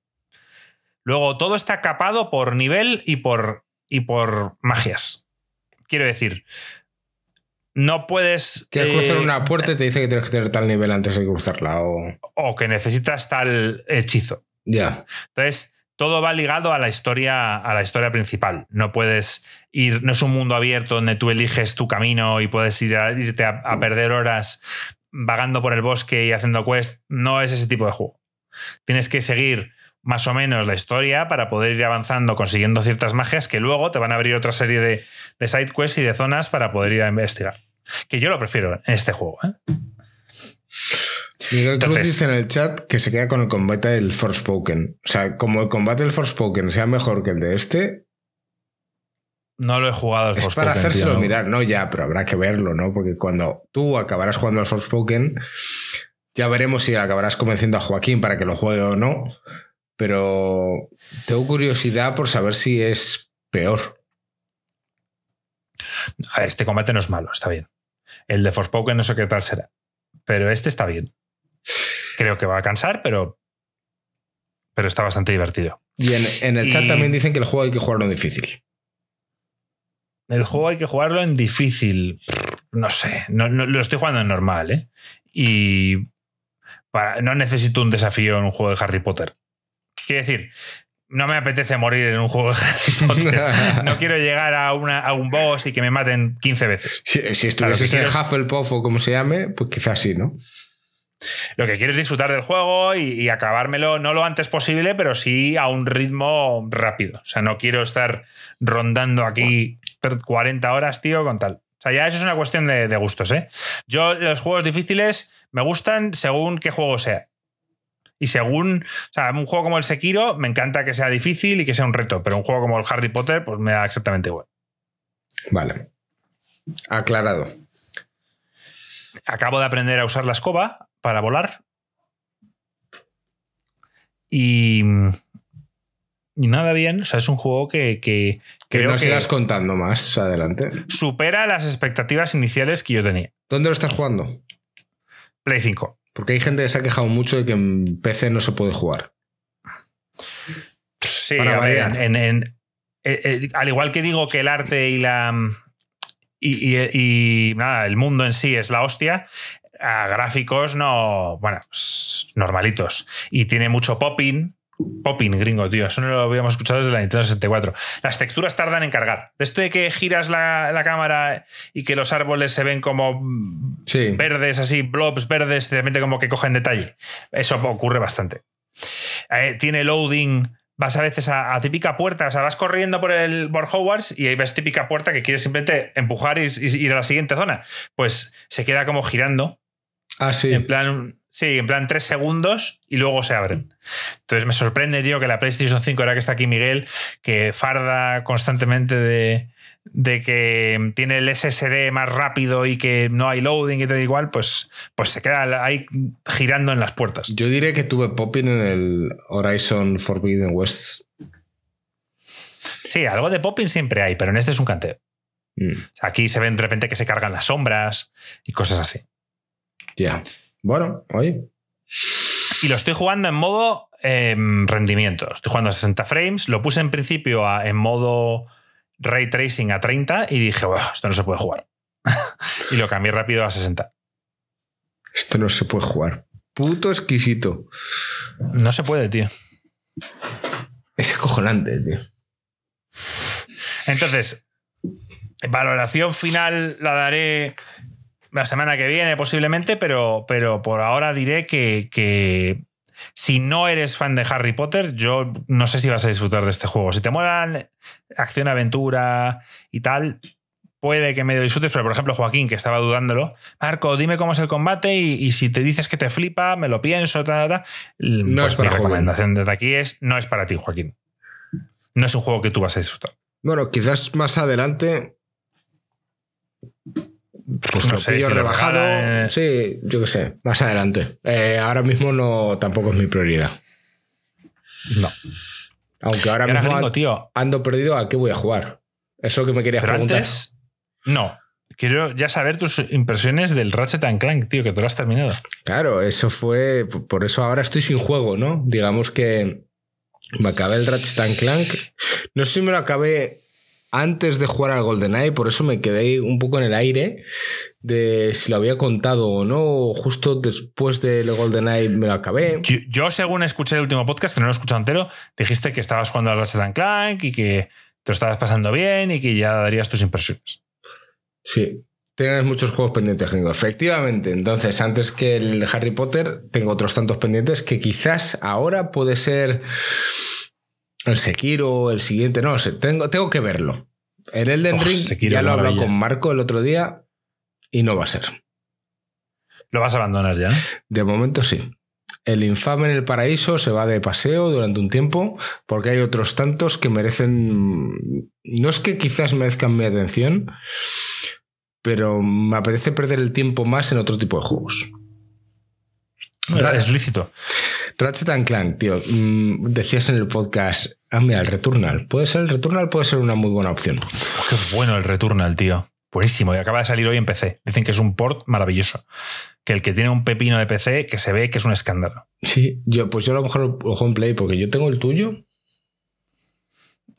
Luego, todo está capado por nivel y por, y por magias. Quiero decir, no puedes. Quieres eh, cruzar una puerta y te dice que tienes que tener tal nivel antes de cruzarla. O... O que necesitas tal hechizo. Ya. Entonces, todo va ligado a la historia, a la historia principal. No puedes ir, no es un mundo abierto donde tú eliges tu camino y puedes ir a- irte a, a perder horas vagando por el bosque y haciendo quest. No es ese tipo de juego. Tienes que seguir más o menos la historia para poder ir avanzando, consiguiendo ciertas magias que luego te van a abrir otra serie de, de side quests y de zonas para poder ir a investigar. Que yo lo prefiero en este juego. ¿eh? Miguel Cruz Entonces- dice en el chat que se queda con el combate del Forspoken. O sea, como el combate del Forspoken sea mejor que el de este, No lo he jugado al es Forspoken, para hacérselo tío, ¿no? mirar. No, ya, pero habrá que verlo, ¿no? Porque cuando tú acabarás jugando al Forspoken, ya veremos si acabarás convenciendo a Joaquín para que lo juegue o no. Pero tengo curiosidad por saber si es peor. A ver, este combate no es malo, está bien. El de Forspoken no sé qué tal será. Pero este está bien. Creo que va a cansar, pero. Pero está bastante divertido. Y en, en el chat Y- también dicen que el juego hay que jugarlo en difícil. El juego hay que jugarlo en difícil. No sé. No, no- lo estoy jugando en normal, ¿eh? Y. para- no necesito un desafío en un juego de Harry Potter. Quiero decir, no me apetece morir en un juego de Harry Potter. no quiero llegar a, una- a un boss y que me maten 15 veces. Si, si estuvieses en quieres- Hufflepuff o como se llame, pues quizás sí, ¿no? Lo que quiero es disfrutar del juego y, y acabármelo no lo antes posible, pero sí a un ritmo rápido. O sea, no quiero estar rondando aquí 40 horas, tío, con tal. O sea, ya eso es una cuestión de, de gustos, ¿eh? Yo, los juegos difíciles me gustan según qué juego sea. Y según, o sea, un juego como el Sekiro me encanta que sea difícil y que sea un reto, pero un juego como el Harry Potter, pues me da exactamente igual. Vale. Aclarado. Acabo de aprender a usar la escoba para volar. Y. Y nada bien. O sea, es un juego que, que Que creo no que sigas contando más adelante. supera las expectativas iniciales que yo tenía. ¿Dónde lo estás jugando? Play 5. Porque hay gente que se ha quejado mucho de que en PC no se puede jugar. Sí, Para ver, en- en- eh, eh, al igual que digo que el arte y la. Y, y- y nada, el mundo en sí es la hostia. A gráficos no. Bueno, normalitos. Y tiene mucho popping. Popping, gringo, tío. Eso no lo habíamos escuchado desde la Nintendo 64. Las texturas tardan en cargar. De esto de que giras la, cámara y que los árboles se ven como verdes, así, blobs verdes, de repente como que cogen detalle. Eso ocurre bastante. Eh, tiene loading. Vas a veces a, típica puerta, o sea, vas corriendo por el por Hogwarts y ahí ves típica puerta que quieres simplemente empujar y, y ir a la siguiente zona. Pues se queda como girando. Ah, sí. En plan, Sí, en plan tres segundos y luego se abren. Entonces me sorprende, tío, que la PlayStation 5, ahora que está aquí Miguel, que farda constantemente de, que tiene el SSD más rápido y que no hay loading y tal igual, pues, pues se queda ahí girando en las puertas. Yo diré que tuve popping en el Horizon Forbidden West. Sí, algo de popping siempre hay, pero en este es un canteo. Mm. Aquí se ven de repente que se cargan las sombras y cosas así. Ya. Bueno, oye. Y lo estoy jugando en modo em, rendimiento. Estoy jugando a 60 frames. Lo puse en principio en modo ray tracing a 30 y dije, esto no se puede jugar. y lo cambié rápido a 60. Esto no se puede jugar. Puto exquisito. No se puede, tío. Es acojonante, tío. Entonces, valoración final la daré la semana que viene posiblemente, pero, pero por ahora diré que, si no eres fan de Harry Potter, yo no sé si vas a disfrutar de este juego. Si te molan acción, aventura y tal, puede que medio disfrutes, pero por ejemplo Joaquín, que estaba dudándolo, Marco, dime cómo es el combate y, si te dices que te flipa, me lo pienso, tal, tal, No pues es para mi recomendación desde aquí es, no es para ti, Joaquín. No es un juego que tú vas a disfrutar. Bueno, quizás más adelante pues no sé, si rebajado. Sí, yo qué sé, más adelante. Eh, ahora mismo no tampoco es mi prioridad. No. Aunque ahora mismo tío. ando perdido a qué voy a jugar. Eso que me querías preguntar. no. Quiero ya saber tus impresiones del Ratchet and Clank, tío, que tú lo has terminado. Claro, eso fue. Por eso ahora estoy sin juego, ¿no? Digamos que me acabé el Ratchet and Clank. No sé si me lo acabé antes de jugar al GoldenEye, por eso me quedé un poco en el aire de si lo había contado o no, justo después del GoldenEye me lo acabé. Yo, según escuché el último podcast, que no lo he escuchado entero, dijiste que estabas jugando al Ratchet Clank y que te lo estabas pasando bien y que ya darías tus impresiones. Sí, tienes muchos juegos pendientes, Gringo. Efectivamente, entonces antes que el Harry Potter, tengo otros tantos pendientes que quizás ahora puede ser el Sekiro, el siguiente, no sé, tengo, tengo que verlo. El Elden Ring ya lo hablado con Marco el otro día y no va a ser. ¿Lo vas a abandonar ya? De momento sí. El infame en el paraíso se va de paseo durante un tiempo porque hay otros tantos que merecen... No es que quizás merezcan mi atención, pero me apetece perder el tiempo más en otro tipo de juegos. Es lícito. Ratchet and Clank, tío, mm, decías en el podcast, ah, mira, el Returnal. Puede ser el Returnal, puede ser una muy buena opción. Oh, qué bueno el Returnal, tío. Buenísimo. Y acaba de salir hoy en PC. Dicen que es un port maravilloso. Que el que tiene un pepino de PC, que se ve que es un escándalo. Sí, yo, pues yo a lo mejor lo juego en Play porque yo tengo el tuyo.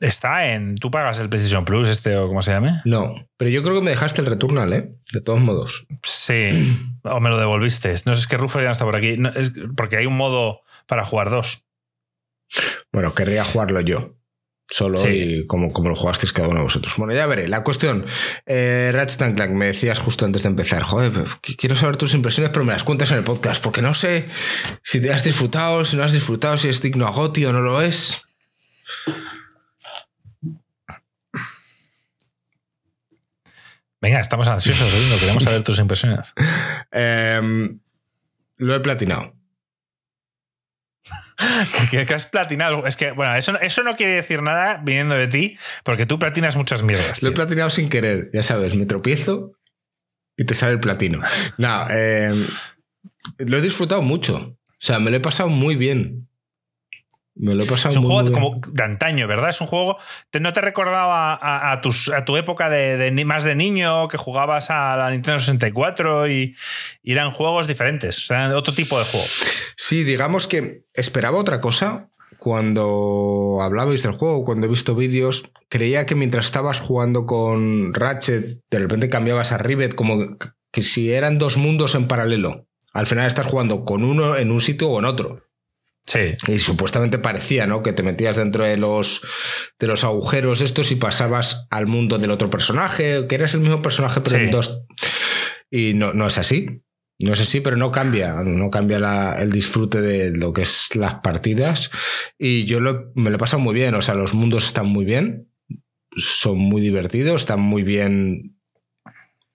Está en. ¿Tú pagas el PlayStation Plus, este o cómo se llame? No, pero yo creo que me dejaste el Returnal, ¿eh? De todos modos. Sí, o me lo devolviste. No sé, es que Ruffer ya no está por aquí. es porque hay un modo para jugar dos. Bueno, querría jugarlo yo. Solo y como, como lo jugasteis cada uno de vosotros. Bueno, ya veré. La cuestión, eh, Ratchet Clank, me decías justo antes de empezar, joder, quiero saber tus impresiones, pero me las cuentas en el podcast, porque no sé si te has disfrutado, si no has disfrutado, si es digno a Goti o no lo es. Venga, estamos ansiosos, queremos saber tus impresiones. Em, lo he platinado. que, has platinado. Es que, bueno, eso, eso no quiere decir nada viniendo de ti, porque tú platinas muchas mierdas. Lo he platinado sin querer, ya sabes, me tropiezo y te sale el platino. no, em, lo he disfrutado mucho. O sea, me lo he pasado muy bien. Me lo he pasado Es un juego como de antaño, ¿verdad? Es un juego. ¿No te recordaba a, tus, a tu época de, más de niño que jugabas a la Nintendo 64 y, eran juegos diferentes? O sea, otro tipo de juego. Sí, digamos que esperaba otra cosa. Cuando hablabais del juego, cuando he visto vídeos, creía que mientras estabas jugando con Ratchet, de repente cambiabas a Rivet, como que si eran dos mundos en paralelo. Al final estás jugando con uno en un sitio o en otro. Sí. Y supuestamente parecía, ¿no? Que te metías dentro de los, de los agujeros estos y pasabas al mundo del otro personaje, que eres el mismo personaje, pero Sí. en dos. Y no, no es así. No es así, pero no cambia. No cambia la- el disfrute de lo que es las partidas. Y yo lo- me lo he pasado muy bien. O sea, los mundos están muy bien. Son muy divertidos, están muy bien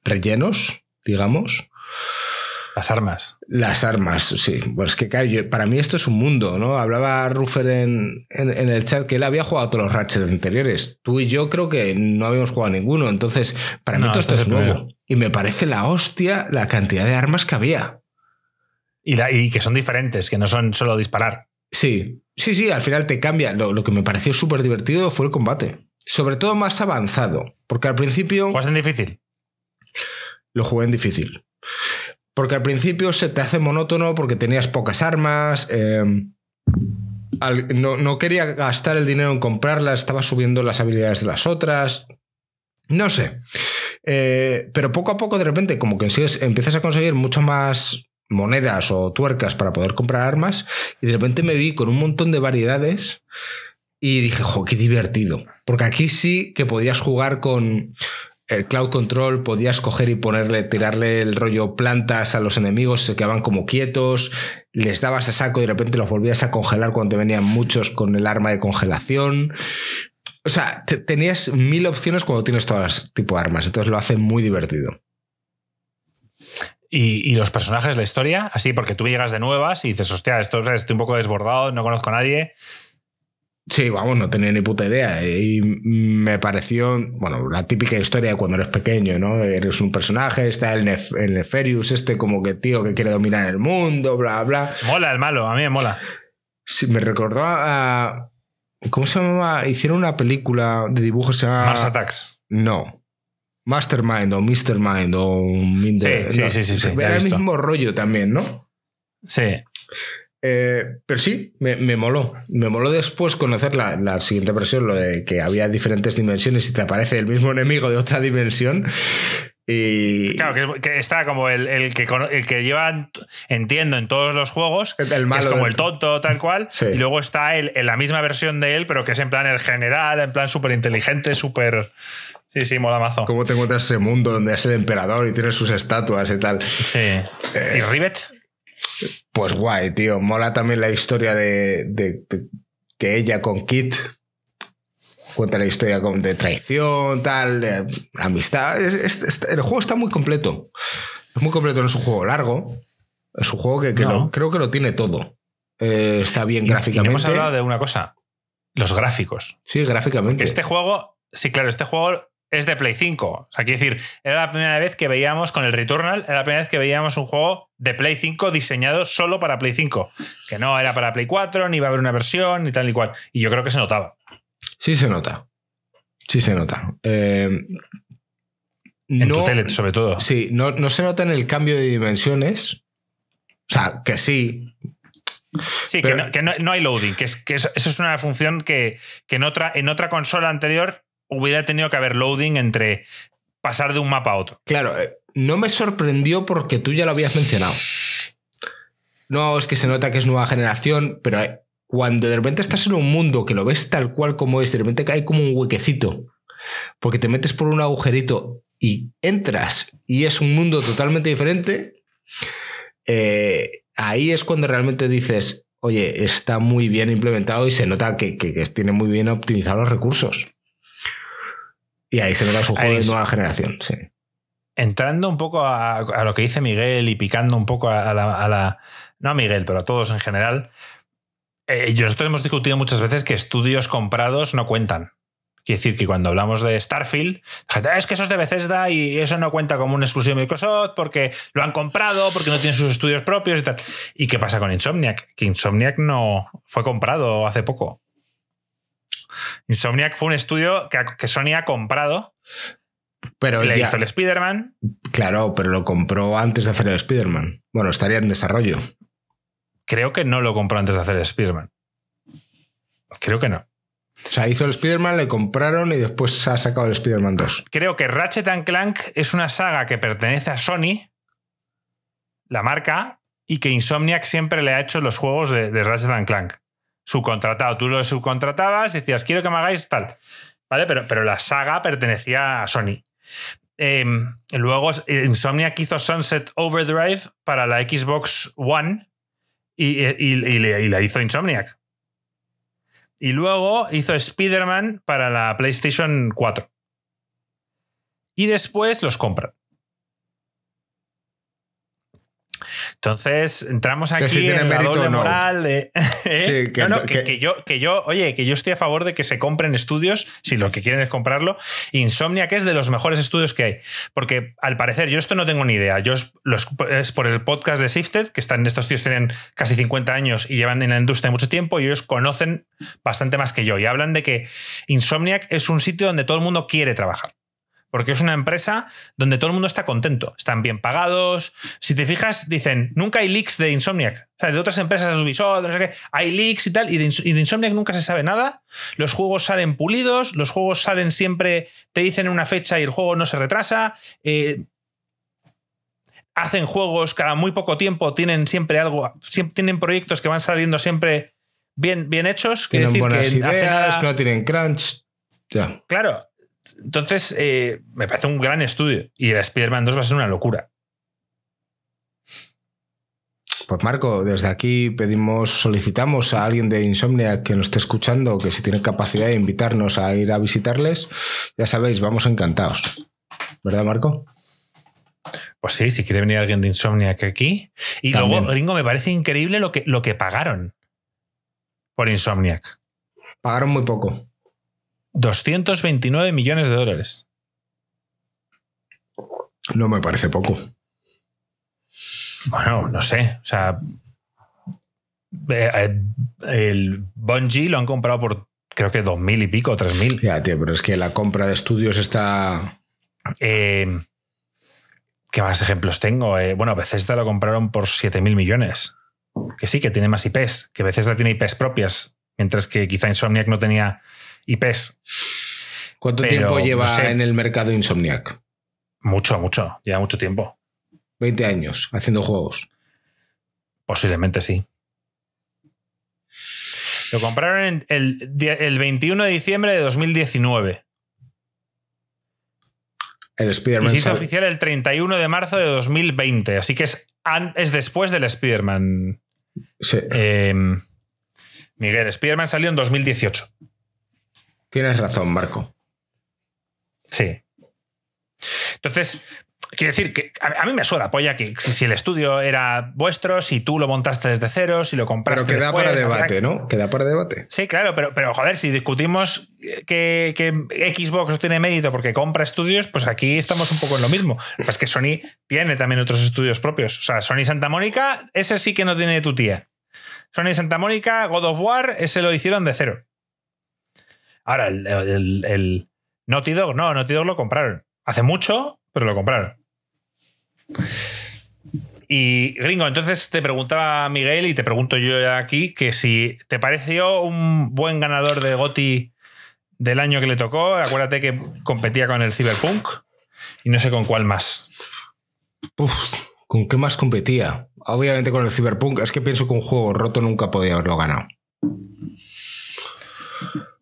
rellenos, digamos. Las armas. Las armas, sí. Pues que claro, yo- para mí esto es un mundo, ¿no? Hablaba Ruffer en, en- en el chat que él había jugado todos los Ratchet anteriores. Tú y yo creo que no habíamos jugado ninguno. Entonces, para mí todo este esto es es nuevo. primero. Y me parece la hostia la cantidad de armas que había. Y, la- y que son diferentes, que no son solo disparar. Sí, sí, sí, al final te cambia. Lo, lo que me pareció súper divertido fue el combate. Sobre todo más avanzado. Porque al principio... ¿Juegas en difícil? lo jugué en difícil. Porque al principio se te hace monótono porque tenías pocas armas. eh, no, no quería gastar el dinero en comprarlas, estaba subiendo las habilidades de las otras. No sé. Eh, pero poco a poco, de repente, como que empiezas a conseguir mucho más monedas o tuercas para poder comprar armas. Y de repente me vi con un montón de variedades. Y dije, jo, qué divertido. Porque aquí sí que podías jugar con el cloud control, podías coger y ponerle, tirarle el rollo plantas a los enemigos, se quedaban como quietos, les dabas a saco y de repente los volvías a congelar cuando venían muchos con el arma de congelación. O sea, te- tenías mil opciones cuando tienes todas las tipos de armas, entonces lo hace muy divertido. Y, y los personajes, la historia, así, porque tú llegas de nuevas y dices, hostia, esto estoy un poco desbordado, no conozco a nadie. Sí, vamos, no tenía ni puta idea. Y me pareció, bueno, la típica historia de cuando eres pequeño, ¿no? Eres un personaje, está el, Nef el Neferius, este como que tío que quiere dominar el mundo, bla, bla. Mola el malo, a mí me mola. Sí, me recordó a. ¿Cómo se llamaba? Hicieron una película de dibujos se llama. Mars Attacks. No. Mastermind o Mr. Mind o Minder- Sí, sí, no, sí, sí, Era el visto. mismo rollo también, ¿no? Sí. Eh, pero sí, me, me moló. Me moló después conocer la, la siguiente versión, lo de que había diferentes dimensiones y te aparece el mismo enemigo de otra dimensión. Y. Claro, que, que está como el, el que, el que lleva, entiendo, en todos los juegos, El que es malo como del- el tonto, tal cual. Sí. Y luego está el, en la misma versión de él, pero que es en plan el general, en plan súper inteligente, súper. Sí, sí, mola mazo. Cómo te encuentras ese mundo donde es el emperador y tienes sus estatuas y tal. Sí. ¿Y Rivet? Pues guay, tío. Mola también la historia de, de- de que ella con Kit cuenta la historia con- de traición, tal, de amistad. Es- es- es- el juego está muy completo. Es muy completo, no es un juego largo. Es un juego que, que No. lo- creo que lo tiene todo. Eh, está bien Y- Y, gráficamente. hemos hablado de una cosa: los gráficos. Sí, gráficamente. Este juego, sí, claro, este juego es de Play 5. O sea, quiero decir, era la primera vez que veíamos con el Returnal, era la primera vez que veíamos un juego de Play 5 diseñado solo para Play 5. Que no era para Play 4, ni iba a haber una versión, ni tal y cual. Y yo creo que se notaba. Sí se nota. Sí se nota. Eh, En no- tu tele, sobre todo. Sí, no, no se nota en el cambio de dimensiones. O sea, que sí. Sí, Pero- que, no, que no- no hay loading, que, es, que eso, eso es una función que, que en, otra, en otra consola anterior hubiera tenido que haber loading entre pasar de un mapa a otro. Claro, eh, no me sorprendió porque tú ya lo habías mencionado. No, es que se nota que es nueva generación, pero eh, cuando de repente estás en un mundo que lo ves tal cual como es, de repente cae como un huequecito, porque te metes por un agujerito y entras y es un mundo totalmente diferente, eh, ahí es cuando realmente dices, oye, está muy bien implementado y se nota que, que- que tiene muy bien optimizados los recursos. Y ahí se nota Ahí juego de nueva generación, sí. entrando un poco a, a lo que dice Miguel y picando un poco a la, a la- no a Miguel, pero a todos en general, eh, y nosotros hemos discutido muchas veces que estudios comprados no cuentan. Quiere decir que cuando hablamos de Starfield, "Ah, es que eso es de Bethesda y eso no cuenta como un exclusivo de Microsoft porque lo han comprado, porque no tienen sus estudios propios y tal. ¿Y qué pasa con Insomniac? Que Insomniac no fue comprado hace poco. Insomniac fue un estudio que, que Sony ha comprado, Pero le ya- hizo el Spider-Man, Claro, pero lo compró antes de hacer el Spider-Man. Bueno, estaría en desarrollo. Creo que no lo compró antes de hacer el Spider-Man. Creo que no. O sea, hizo el Spider-Man, le compraron y después se ha sacado el Spider-Man 2. Creo que Ratchet and Clank es una saga que pertenece a Sony, la marca, y que Insomniac siempre le ha hecho los juegos de, de Ratchet Clank. Subcontratado. Tú lo subcontratabas decías, quiero que me hagáis tal. ¿Vale? Pero, pero la saga pertenecía a Sony. Eh, luego Insomniac hizo Sunset Overdrive para la Xbox One y, y- y la hizo Insomniac. Y luego hizo Spider-Man para la PlayStation 4. Y después los compra. Entonces, entramos aquí si en la doble no. moral de- ¿Eh? Sí, que no, no, que, yo, que yo, oye, que yo estoy a favor de que se compren estudios, si lo que quieren es comprarlo. Insomnia, que es de los mejores estudios que hay. Porque al parecer, yo esto no tengo ni idea. Yo es, lo es- por el podcast de Sifted, que están, estos tíos tienen casi 50 años y llevan en la industria mucho tiempo y ellos conocen bastante más que yo. Y hablan de que Insomniac es un sitio donde todo el mundo quiere trabajar. Porque es una empresa donde todo el mundo está contento. Están bien pagados. Si te fijas, dicen, nunca hay leaks de Insomniac. O sea, de otras empresas de Ubisoft, no sé qué, hay leaks y tal. Y de, Insomniac nunca se sabe nada. Los juegos salen pulidos, los juegos salen siempre, te dicen una fecha y el juego no se retrasa. eh, hacen juegos cada muy poco tiempo, tienen siempre algo, siempre tienen proyectos que van saliendo siempre bien, bien hechos. Tienen decir buenas que ideas, nada- no tienen crunch. Ya. Claro. Entonces, eh, me parece un gran estudio. Y el Spider-Man 2 va a ser una locura. Pues Marco, desde aquí pedimos, solicitamos a alguien de Insomnia que nos esté escuchando que si tiene capacidad de invitarnos a ir a visitarles, ya sabéis, vamos encantados. ¿Verdad, Marco? Pues sí, si quiere venir alguien de Insomniac aquí. Y También. luego, gringo, me parece increíble lo que, lo que pagaron por Insomniac. Pagaron muy poco. 229 millones de dólares. No me parece poco. Bueno, no sé. O sea, eh, eh, el Bungie lo han comprado por creo que 2.000 y pico, 3.000. Ya, tío, pero es que la compra de estudios está. Eh, ¿Qué más ejemplos tengo? Eh, bueno, Bethesda lo compraron por 7.000 millones. Que sí, que tiene más IPs. Que Bethesda tiene IPs propias. Mientras que quizá Insomniac no tenía IPs. ¿Cuánto Pero, tiempo lleva no sé. en el mercado Insomniac? Mucho, mucho. Lleva mucho tiempo. 20 años haciendo juegos. Posiblemente sí. Lo compraron en el, el 21 de diciembre de 2019. El Y Spider-Man se hizo oficial el 31 de marzo de 2020. Así que es, es después del Spider-Man. Sí, Eh, Miguel, Spider-Man salió en 2018. Tienes razón, Marco. Sí. Entonces, quiero decir que a, mí me suena polla que si, el estudio era vuestro, si tú lo montaste desde cero, si lo compraste. Pero queda después, para debate, ¿no? Queda para debate. Sí, claro, pero, pero joder, si discutimos que, que Xbox no tiene mérito porque compra estudios, pues aquí estamos un poco en lo mismo. Es que Sony tiene también otros estudios propios. O sea, Sony Santa Mónica, ese sí que no tiene tu tía. Sony Santa Mónica, God of War, ese lo hicieron de cero. Ahora, el, el- Naughty Dog, no, Naughty Dog lo compraron. Hace mucho, pero lo compraron. Y gringo, entonces te preguntaba Miguel y te pregunto yo aquí que si te pareció un buen ganador de GOTI del año que le tocó, acuérdate que competía con el Cyberpunk y no sé con cuál más. ¿con qué más competía? Obviamente con el Cyberpunk. Es que pienso que un juego roto nunca podía haberlo ganado.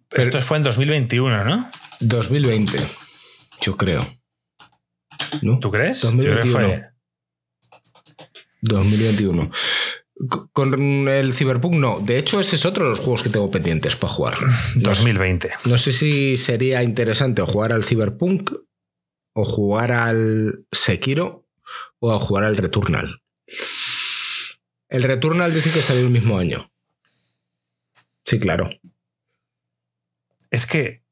Pero- Esto fue en 2021, ¿no? 2020, yo creo. ¿No? ¿Tú crees? 2021. Yo creo que fue 2021. C- Con el Cyberpunk no. De hecho, ese es otro de los juegos que tengo pendientes para jugar. No sé- 2020. No sé si sería interesante jugar al Cyberpunk o jugar al Sekiro o a jugar al Returnal. El Returnal dice que salió el mismo año. Sí, claro. Es que.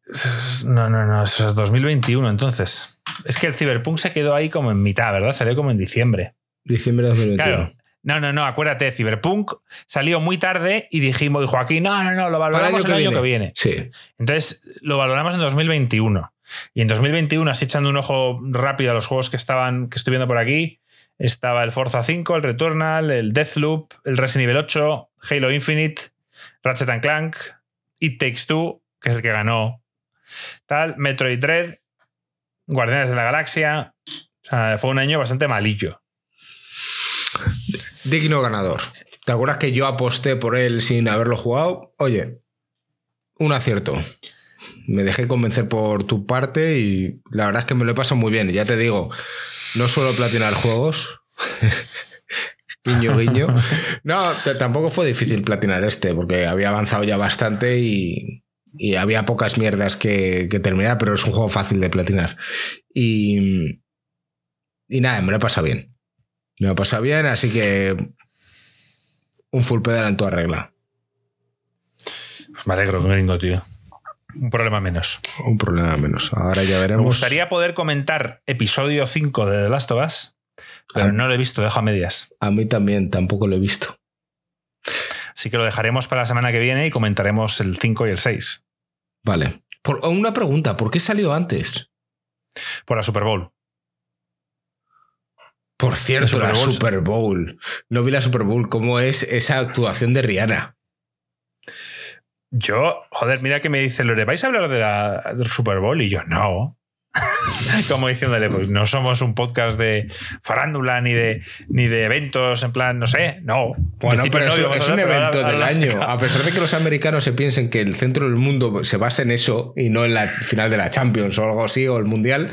No, no, no, eso es 2021 entonces. Es que el Cyberpunk se quedó ahí como en mitad, ¿verdad? Salió como en diciembre. Diciembre de 2021. Claro. No, no, no, acuérdate, Cyberpunk salió muy tarde y dijimos, dijo aquí, no, no, no, lo valoramos el año que viene. Sí. Entonces lo valoramos en 2021. Y en 2021, así echando un ojo rápido a los juegos que estaban, que estoy viendo por aquí, estaba el Forza 5, el Returnal, el Deathloop, el Resident Evil 8, Halo Infinite, Ratchet and Clank, It Takes Two, es el que ganó, tal, Metroid Dread, Guardianes de la Galaxia. O sea, fue un año bastante malillo. Digno ganador. ¿Te acuerdas que yo aposté por él sin haberlo jugado? Oye, un acierto. Me dejé convencer por tu parte y la verdad es que me lo he pasado muy bien. Ya te digo, no suelo platinar juegos. guiño, guiño. No, tampoco fue difícil platinar este, porque había avanzado ya bastante y, había pocas mierdas que, terminar, pero es un juego fácil de platinar. Y, y nada, me lo he pasado bien. Me lo he pasado bien, así que un full pedal en toda regla. Me alegro, gringo, tío. Un problema menos. Un problema menos. Ahora ya veremos. Me gustaría poder comentar episodio 5 de The Last of Us, pero no lo he visto, dejo a medias. A mí también, tampoco lo he visto. Así que lo dejaremos para la semana que viene y comentaremos el 5 y el 6. Vale. Por, una pregunta, ¿por qué salió antes? Por la Super Bowl. Por cierto, la Super Bowl. No vi la Super Bowl. ¿Cómo es esa actuación de Rihanna? Yo, joder, mira que me dice Lore, ¿vais a hablar de la Super Bowl? Y yo, no. Como diciéndole, pues no somos un podcast de farándula ni de, ni de eventos, en plan, no sé, no. Bueno, pero es un evento del año. A pesar de que los americanos se piensen que el centro del mundo se basa en eso y no en la final de la Champions o algo así, o el Mundial,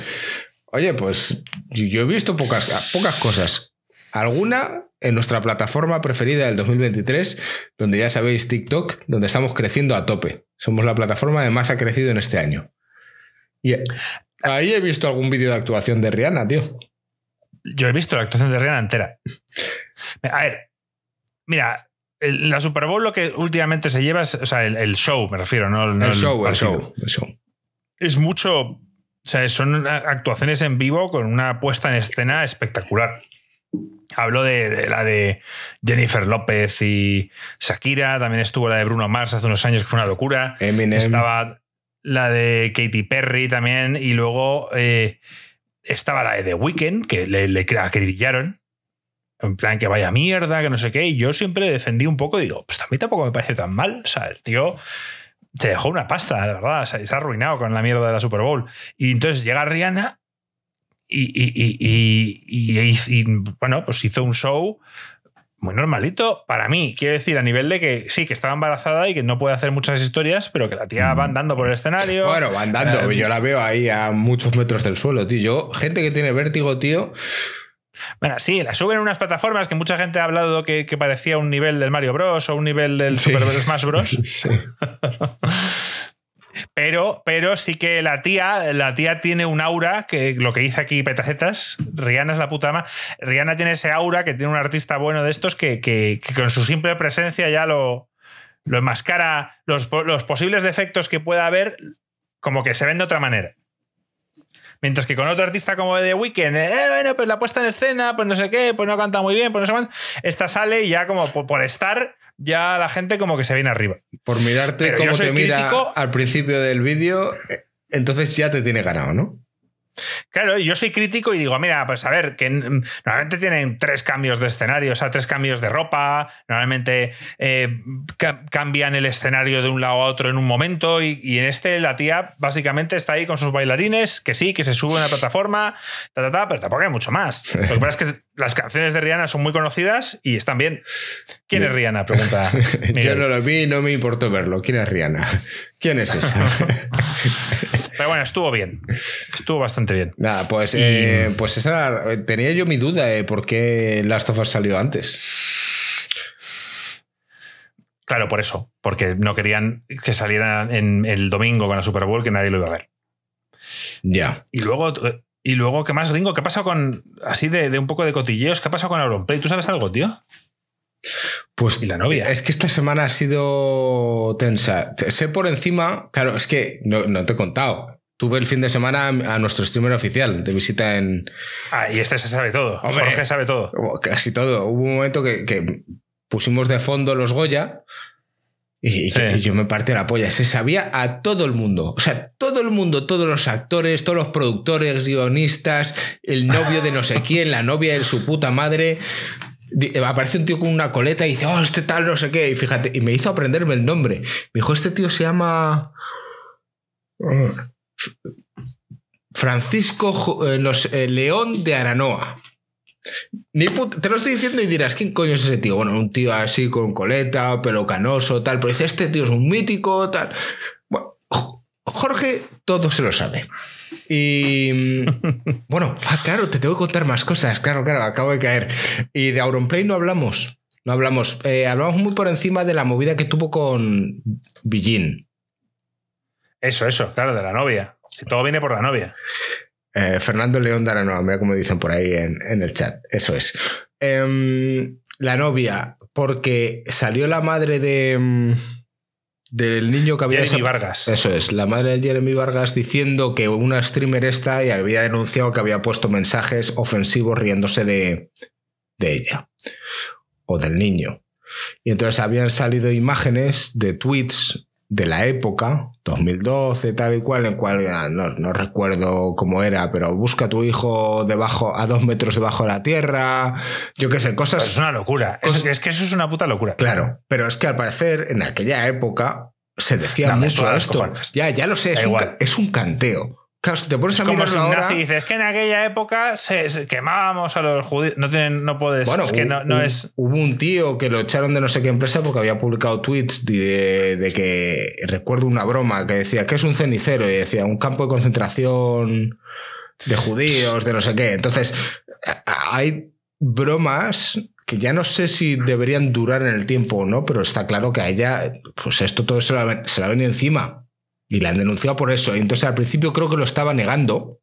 oye, pues yo he visto pocas, pocas cosas. Alguna en nuestra plataforma preferida del 2023, donde ya sabéis TikTok, donde estamos creciendo a tope. Somos la plataforma que más ha crecido en este año. Y ahí he visto algún vídeo de actuación de Rihanna, tío. Yo he visto la actuación de Rihanna entera. A ver, mira, la Super Bowl lo que últimamente se lleva es, o sea, el, show, me refiero, ¿no? el, show, el show, el show. Es mucho, o sea, son actuaciones en vivo con una puesta en escena espectacular. Hablo de, la de Jennifer López y Shakira, también estuvo la de Bruno Mars hace unos años, que fue una locura. Eminem. Estaba la de Katy Perry también, y luego eh, estaba la de The Weeknd, que le, acribillaron. En plan, que vaya mierda, que no sé qué. Y yo siempre defendí un poco y digo, pues mí tampoco me parece tan mal. O sea, el tío se dejó una pasta, la verdad. se ha arruinado con la mierda de la Super Bowl. Y entonces llega Rihanna y, bueno, pues hizo un show muy normalito para mí. Quiero decir, a nivel de que sí, que estaba embarazada y que no puede hacer muchas historias, pero que la tía va andando por el escenario. Bueno, va andando. Eh, yo la veo ahí a muchos metros del suelo, tío. Yo, gente que tiene vértigo, tío. Bueno, sí, la suben en unas plataformas que mucha gente ha hablado que, parecía un nivel del Mario Bros. o un nivel del Super Smash Bros. Sí. Pero, pero sí que la tía, la tía tiene un aura, que lo que dice aquí Petacetas, Rihanna es la puta ama. Rihanna tiene ese aura que tiene un artista bueno de estos que, con su simple presencia ya lo, lo enmascara los, los posibles defectos que pueda haber, como que se ven de otra manera. Mientras que con otro artista como The Weeknd, eh, bueno, pues la puesta en escena, pues no sé qué, pues no canta muy bien, pues no sé cuánto. Esta sale y ya como por estar ya la gente como que se viene arriba. Por mirarte como te mira al principio del vídeo, entonces ya te tiene ganado, ¿no? Claro, yo soy crítico y digo, mira, pues a ver, que normalmente tienen tres cambios de escenario, o sea, tres cambios de ropa, normalmente eh, cambian el escenario de un lado a otro en un momento y, en este la tía básicamente está ahí con sus bailarines, que sí, que se sube a una plataforma, ta, ta, ta, pero tampoco hay mucho más. Lo que pasa es que las canciones de Rihanna son muy conocidas y están bien. ¿Quién es Rihanna? Pregunta. Yo no lo vi, no me importó verlo. ¿Quién es Rihanna? ¿Quién es esa? Pero bueno, estuvo bien. Estuvo bastante bien. Nada, pues, eh, pues esa tenía yo mi duda de por qué Last of Us salió antes. Claro, por eso. Porque no querían que saliera en el domingo con la Super Bowl, que nadie lo iba a ver. Ya. Y luego y luego, ¿qué más, gringo? ¿Qué ha pasado con. Así de, un poco de cotilleos? ¿Qué ha pasado con Auronplay? ¿Tú sabes algo, tío? Pues. ¿Y la novia? Es que esta semana ha sido tensa. Sé por encima. Claro, es que no, te he contado. Tuve el fin de semana a nuestro streamer oficial de visita en. Ah, y este se sabe todo. Jorge sabe todo. Casi todo. Hubo un momento que, que pusimos de fondo los Goya y, yo me partí la polla. Se sabía a todo el mundo. O sea, todo el mundo, todos los actores, todos los productores, guionistas, el novio de no sé quién, la novia de su puta madre. Aparece un tío con una coleta y dice, oh, este tal, no sé qué. Y fíjate, y me hizo aprenderme el nombre. Me dijo, este tío se llama. Eh, Francisco eh, eh, León de Aranoa. Te lo estoy diciendo y dirás, ¿quién coño es ese tío? Bueno, un tío así con coleta, pelo canoso, tal. Pero dice, este tío es un mítico, tal. Bueno, Jo- Jorge todo se lo sabe. Y mm, bueno, ah, claro, te tengo que contar más cosas. Claro, claro, acabo de caer. Y de Auronplay no hablamos. No hablamos. Eh, hablamos muy por encima de la movida que tuvo con Villín. Eso, eso, claro, de la novia. Si todo viene por la novia. Eh, Fernando León Daranoa, mira como dicen por ahí en, en el chat. Eso es. Em, la novia, porque salió la madre de mm, del niño que había Jeremy Vargas. Eso es, la madre de Jeremy Vargas diciendo que una streamer esta y había denunciado que había puesto mensajes ofensivos riéndose de, de ella o del niño. Y entonces habían salido imágenes de tweets de la época, 2012, tal y cual, en cual ah, no, no recuerdo cómo era, pero busca a tu hijo debajo, a dos metros debajo de la tierra, yo qué sé, cosas. Pues es una locura. Es, Cosas- es que eso es una puta locura. Claro, pero es que al parecer en aquella época se decía No, mucho esto. cojones. Ya, ya lo sé, es un, es un canteo. Claro, si te pones a un ahora. nazi dice, es que en aquella época se, se quemábamos a los judíos. No, tienen, no puedes. Bueno, es que hu- no, es. hubo un tío que lo echaron de no sé qué empresa porque había publicado tweets de, de que recuerdo una broma que decía que es un cenicero y decía un campo de concentración de judíos, de no sé qué. Entonces, hay bromas que ya no sé si deberían durar en el tiempo o no, pero está claro que a ella, pues esto todo se la, ven- se la viene encima. Y la han denunciado por eso. Entonces al principio creo que lo estaba negando.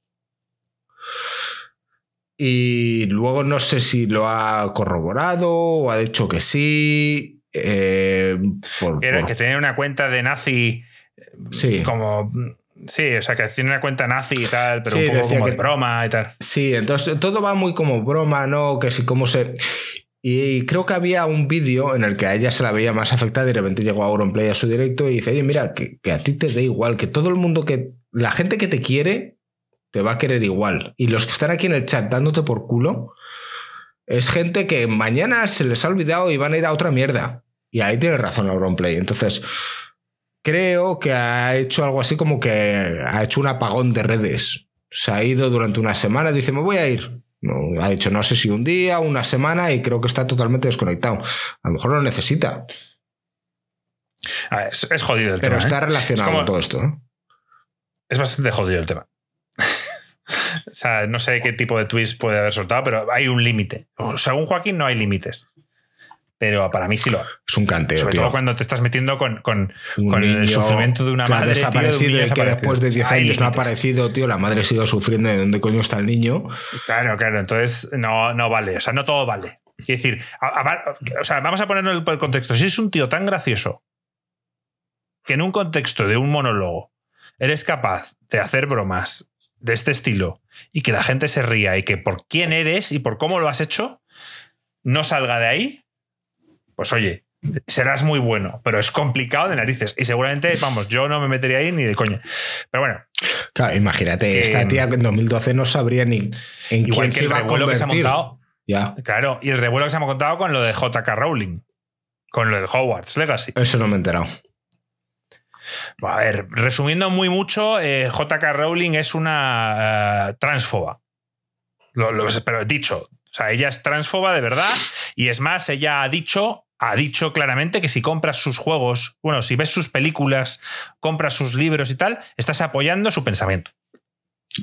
Y luego no sé si lo ha corroborado o ha dicho que sí. eh, por- Era por- que tenía una cuenta de nazi sí. como. Sí, o sea, que tiene una cuenta nazi y tal, pero Sí, un poco como que- de broma y tal. Sí, entonces todo va muy como broma, ¿no? Que si cómo se... Y creo que había un vídeo en el que a ella se la veía más afectada y de repente llegó Auronplay a su directo y dice, oye, mira, que, que a ti te da igual, que todo el mundo que... La gente que te quiere te va a querer igual. Y los que están aquí en el chat dándote por culo es gente que mañana se les ha olvidado y van a ir a otra mierda. Y ahí tiene razón Auronplay. Entonces, creo que ha hecho algo así como que ha hecho un apagón de redes. Se ha ido durante una semana, dice, me voy a ir. No, ha dicho, no sé si un día, una semana, y creo que está totalmente desconectado. A lo mejor lo necesita, A ver, es, es jodido el pero tema. está ¿eh? relacionado Es como- con todo esto. ¿eh? Es bastante jodido el tema. o sea, no sé qué tipo de tweets puede haber soltado, pero hay un límite. Según Joaquín, no hay límites. Pero para mí sí lo. Es un canteo, Sobre tío. todo cuando te estás metiendo con, con, el sufrimiento de una que ha madre. tío, de un desaparecido que después de 10 Hay años no ha aparecido, tío, la madre sigue sufriendo de dónde coño está el niño. Claro, claro. Entonces no, no vale. O sea, no todo vale. Quiero decir, a- a- o sea, vamos a ponerlo en el contexto. Si es un tío tan gracioso que en un contexto de un monólogo eres capaz de hacer bromas de este estilo y que la gente se ría y que por quién eres y por cómo lo has hecho no salga de ahí, pues oye, serás muy bueno, pero es complicado de narices y seguramente, vamos, yo no me metería ahí ni de coña. Pero bueno, Claro, imagínate, Que- esta tía que en 2012 no sabría ni en igual quién que se el iba a revuelo que se ha montado Ya, Claro, y el revuelo que se ha contado con lo de JK Rowling, con lo del Hogwarts Legacy. eso no me he enterado. A ver, resumiendo muy mucho, eh, JK Rowling es una eh, transfoba. Lo- lo- pero dicho, o sea, ella es transfoba de verdad y es más, ella ha dicho, ha dicho claramente que si compras sus juegos, bueno, si ves sus películas, compras sus libros y tal, estás apoyando su pensamiento.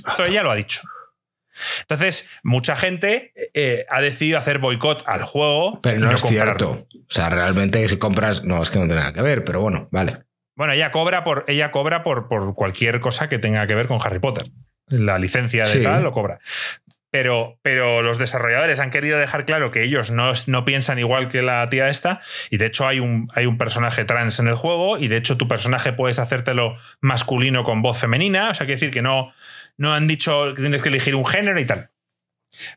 Esto ella lo ha dicho. Entonces, mucha gente eh, ha decidido hacer boicot al juego. Pero no es comprarlo. cierto. O sea, realmente si compras, no, es que no tiene nada que ver, pero bueno, vale. Bueno, ella cobra por, ella cobra por, por cualquier cosa que tenga que ver con Harry Potter. La licencia de Sí. tal lo cobra. Pero, pero los desarrolladores han querido dejar claro que ellos no, no piensan igual que la tía esta. Y de hecho hay un, hay un personaje trans en el juego. Y de hecho tu personaje puedes hacértelo masculino con voz femenina. O sea, quiere decir que no, no han dicho que tienes que elegir un género y tal.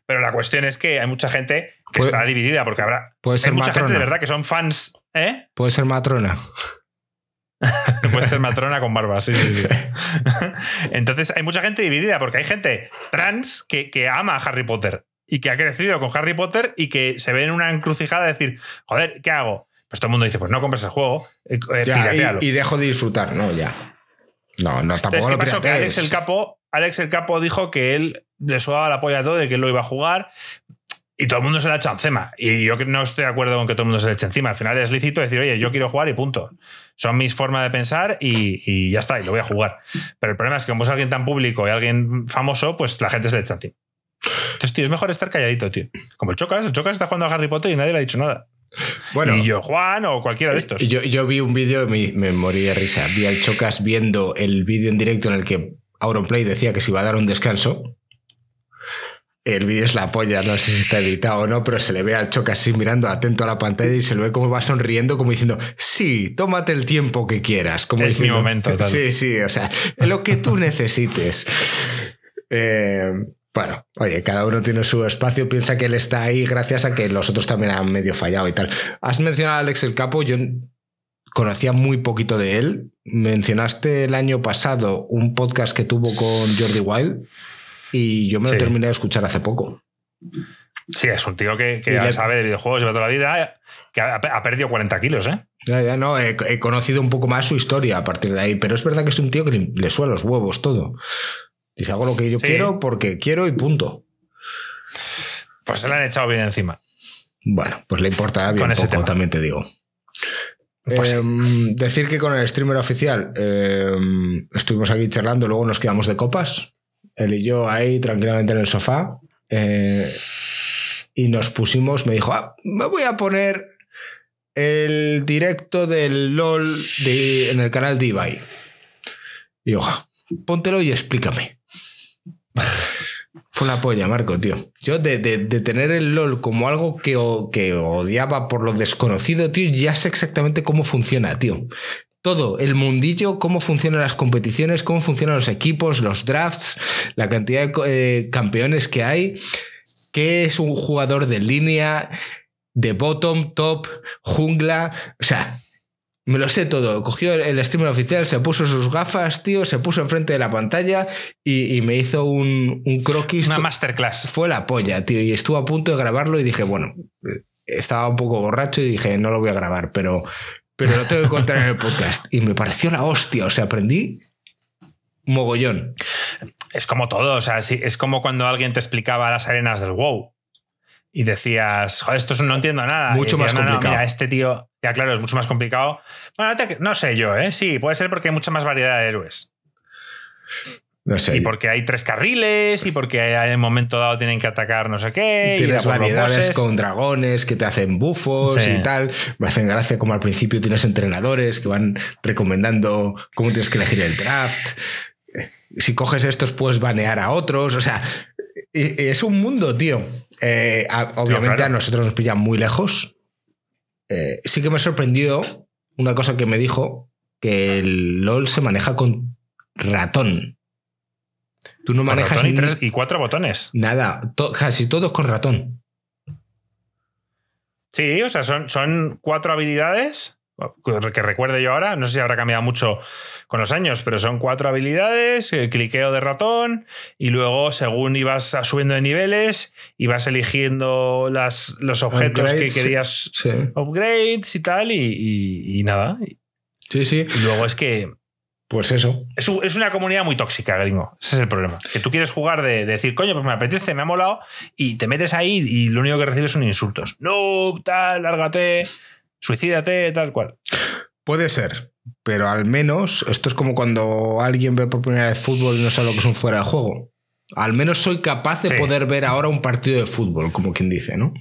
Pero la cuestión es que hay mucha gente que Puede- está dividida porque habrá. Puede Hay ser mucha gente de verdad que son fans. ¿Eh? Puede ser matrona. Puede ser matrona con barba, sí, sí, sí. Entonces hay mucha gente dividida porque hay gente trans que, que ama a Harry Potter y que ha crecido con Harry Potter y que se ve en una encrucijada de decir, joder, ¿qué hago? Pues todo el mundo dice, pues no compres el juego, eh, eh, Ya, y, y dejo de disfrutar, no, ya. No, no, tampoco Entonces, ¿qué lo pasó? Que. Alex el Capo, Alex el Capo dijo que él le sudaba la polla todo de que él lo iba a jugar. Y todo el mundo se la echa encima. Y yo no estoy de acuerdo con que todo el mundo se le eche encima. Al final es lícito decir, oye, yo quiero jugar y punto. Son mis formas de pensar y, ya está, y lo voy a jugar. Pero el problema es que como es alguien tan público y alguien famoso, pues la gente se le echa encima. Entonces, tío, es mejor estar calladito, tío. Como el Chocas, el Chocas está jugando a Harry Potter y nadie le ha dicho nada. Bueno, y yo, Juan o cualquiera de estos. Yo, yo vi un vídeo y me, morí de risa. Vi al Chocas viendo el vídeo en directo en el que Auronplay decía que se iba a dar un descanso el vídeo es la polla, no sé si está editado o no, pero se le ve al choque así mirando atento a la pantalla y se le ve como va sonriendo, como diciendo, sí, tómate el tiempo que quieras. Como es mi momento. Tal. Sí, sí, o sea, lo que tú necesites. Eh, bueno, oye, cada uno tiene su espacio, piensa que él está ahí gracias a que los otros también han medio fallado y tal. Has mencionado a Alex el Capo, yo conocía muy poquito de él. Mencionaste el año pasado un podcast que tuvo con Jordi Wild. Y yo me lo terminé de escuchar hace poco. Sí, es un tío que, que sabe de videojuegos, lleva toda la vida, que ha, perdido 40 kilos, ¿eh? Ya, ya, no, he, conocido un poco más su historia a partir de ahí, pero es verdad que es un tío que le suena los huevos todo. Dice, hago lo que yo quiero porque quiero y punto. Pues se le han echado bien encima. Bueno, pues le importará bien poco, también te digo. Pues em, decir que con el streamer oficial em, estuvimos aquí charlando, luego nos quedamos de copas él y yo ahí tranquilamente en el sofá. Eh, y nos pusimos, me dijo, ah, me voy a poner el directo del LOL de, en el canal de Ibai. Y yo, ah, póntelo y explícame. Fue una polla, Marco, tío. Yo de, tener el LOL como algo que, que odiaba por lo desconocido, tío, ya sé exactamente cómo funciona, tío todo, el mundillo, cómo funcionan las competiciones, cómo funcionan los equipos, los drafts, la cantidad de eh, campeones que hay, qué es un jugador de línea, de bottom, top, jungla, o sea, me lo sé todo. Cogió el streamer oficial, se puso sus gafas, tío, se puso enfrente de la pantalla y, me hizo un, un, croquis. Una masterclass. Fue la polla, tío, y estuvo a punto de grabarlo y dije, bueno, eh, estaba un poco borracho y dije, no lo voy a grabar, pero pero lo tengo que contar en el podcast. Y me pareció la hostia, o sea, aprendí mogollón. Es como todo, o sea, es como cuando alguien te explicaba las arenas del WoW y decías, joder, esto no entiendo nada. Mucho más complicado. mira, este tío, ya claro, es mucho más complicado. Bueno, no sé yo, ¿eh? Sí, puede ser porque hay mucha más variedad de héroes. Y porque hay tres carriles, y porque en el momento dado tienen que atacar no sé qué. Tienes variedades con dragones que te hacen bufos y tal. Me hacen gracia como al principio tienes entrenadores que van recomendando cómo tienes que elegir el draft. Si coges estos, puedes banear a otros. O sea, es un mundo, tío. Eh, obviamente a nosotros nos pillan muy lejos. Eh, sí que me sorprendió una cosa que me dijo, que el LOL se maneja con ratón. Tú no manejas. y, cuatro botones. Nada, casi todos con ratón. Sí, o sea, son, son cuatro habilidades que recuerde yo ahora, no sé si habrá cambiado mucho con los años, pero son cuatro habilidades, el cliqueo de ratón, y luego según ibas subiendo de niveles, ibas eligiendo las, los objetos que querías, upgrades y tal, y, y, nada. Sí, sí. Y luego es que pues eso. Es, una comunidad muy tóxica, gringo. Ese es el problema. Que tú quieres jugar de, decir, coño, pues me apetece, me ha molado, y te metes ahí y lo único que recibes son insultos. No, tal, lárgate, suicídate, tal cual. Puede ser, pero al menos esto es como cuando alguien ve por primera vez fútbol y no sabe lo que es un fuera de juego. Al menos soy capaz de poder ver ahora un partido de fútbol, como quien dice, ¿no?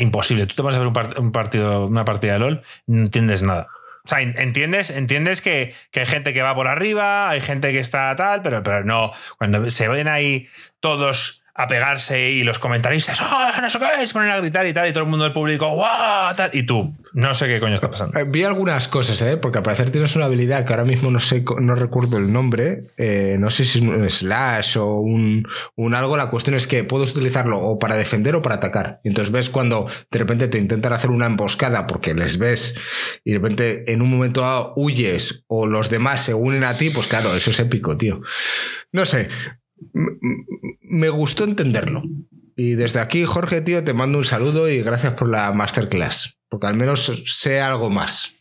Imposible. Tú te vas a ver un, partido, una partida de LOL, no entiendes nada. O sea, entiendes, entiendes que, hay gente que va por arriba, hay gente que está tal, pero, pero no. Cuando se ven ahí todos a pegarse y los comentaristas, ¡oh, no sé qué! Se ponen a gritar y tal, y todo el mundo del público, ¡guau! Y tú, no sé qué coño está pasando. Eh, vi algunas cosas, ¿eh? Porque al parecer tienes una habilidad que ahora mismo no sé, no recuerdo el nombre, eh, no sé si es un slash o un, un, algo, la cuestión es que puedes utilizarlo o para defender o para atacar. Y entonces ves cuando de repente te intentan hacer una emboscada porque les ves y de repente en un momento dado huyes o los demás se unen a ti, pues claro, eso es épico, tío. No sé, me gustó entenderlo. Y desde aquí, Jorge, tío, te mando un saludo y gracias por la masterclass. Porque al menos sé algo más.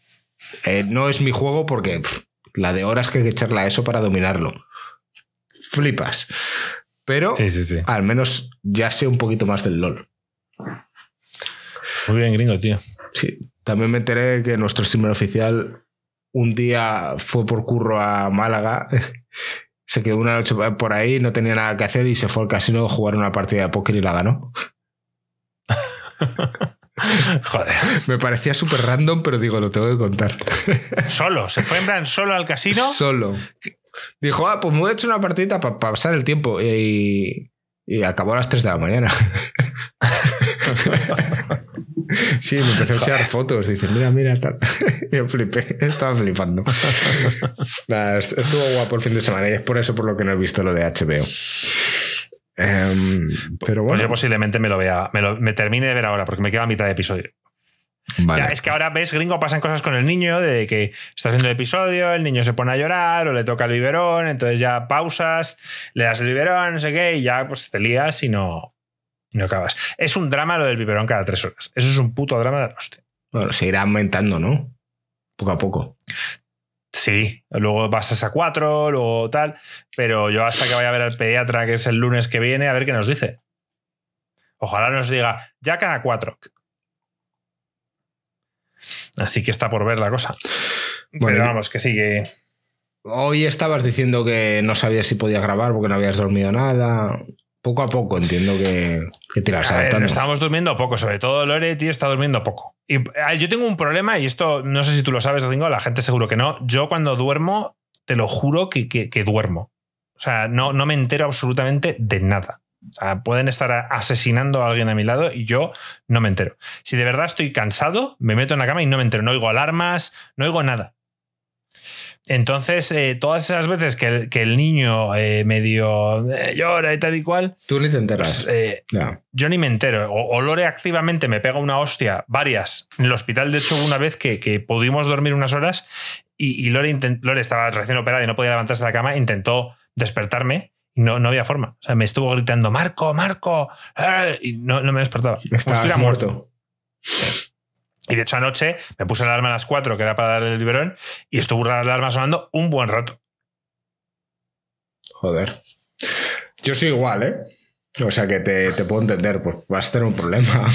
Eh, no es mi juego porque la de horas que hay que echarle a eso para dominarlo. Flipas. Pero al menos ya sé un poquito más del LOL. Muy bien, gringo, tío. Sí. También me enteré que nuestro streamer oficial un día fue por curro a Málaga. Se quedó una noche por ahí, no tenía nada que hacer y se fue al casino a jugar una partida de póker y la ganó. Joder. Me parecía súper random, pero digo, lo tengo que contar. Solo, se fue en plan solo al casino. Solo. Dijo, ah, pues me voy a echar una partidita para pasar el tiempo. Y, y acabó a las 3 de la mañana. Sí, me empecé a echar fotos. Dice, mira, mira, tal. Yo flipé, estaba flipando. Nada, estuvo guapo el fin de semana y es por eso por lo que no he visto lo de HBO. Em, pero Pues bueno, yo posiblemente me lo vea, me, lo- me termine de ver ahora, porque me queda mitad de episodio. vale. Ya, es que ahora ves, gringo, pasan cosas con el niño, de que estás viendo el episodio, el niño se pone a llorar o le toca el biberón, entonces ya pausas, le das el biberón, no sé qué, y ya pues te lías y no, y no acabas. Es un drama lo del biberón cada tres horas. Eso es un puto drama de la hostia. Bueno, se irá aumentando, ¿no? Poco a poco. Sí, luego pasas a cuatro, luego tal, pero yo hasta que vaya a ver al pediatra, que es el lunes que viene, a ver qué nos dice. Ojalá nos diga, ya cada cuatro. Así que está por ver la cosa. Bueno, pero vamos, que sí, que... Hoy estabas diciendo que no sabías si podías grabar porque no habías dormido nada. Poco a poco entiendo que, que te ver, adaptando. estábamos durmiendo poco, sobre todo Lore, tío, está durmiendo poco. Y yo tengo un problema, y esto no sé si tú lo sabes, Ringo, la gente seguro que no. Yo cuando duermo, te lo juro que, que- que duermo. O sea, no, no me entero absolutamente de nada. O sea, pueden estar asesinando a alguien a mi lado y yo no me entero. Si de verdad estoy cansado, me meto en la cama y no me entero. No oigo alarmas, no oigo nada. Entonces, eh, todas esas veces que el, que el niño eh, medio eh, llora y tal y cual, Tú ni te enteras. pues, eh, Ya. yo ni me entero. O, o Lore activamente me pega una hostia, varias. En el hospital, de hecho, una vez que, que pudimos dormir unas horas y, y Lore, Lore estaba recién operada y no podía levantarse de la cama, intentó despertarme y no, no había forma. O sea, me estuvo gritando, Marco, Marco, eh", y no, no me despertaba. Estuviera muerto. muerto. Y de hecho, anoche me puse la alarma a las 4, que era para darle el biberón, y estuvo la alarma sonando un buen rato. Joder. Yo soy igual, ¿eh? O sea que te, te puedo entender, pues vas a tener un problema.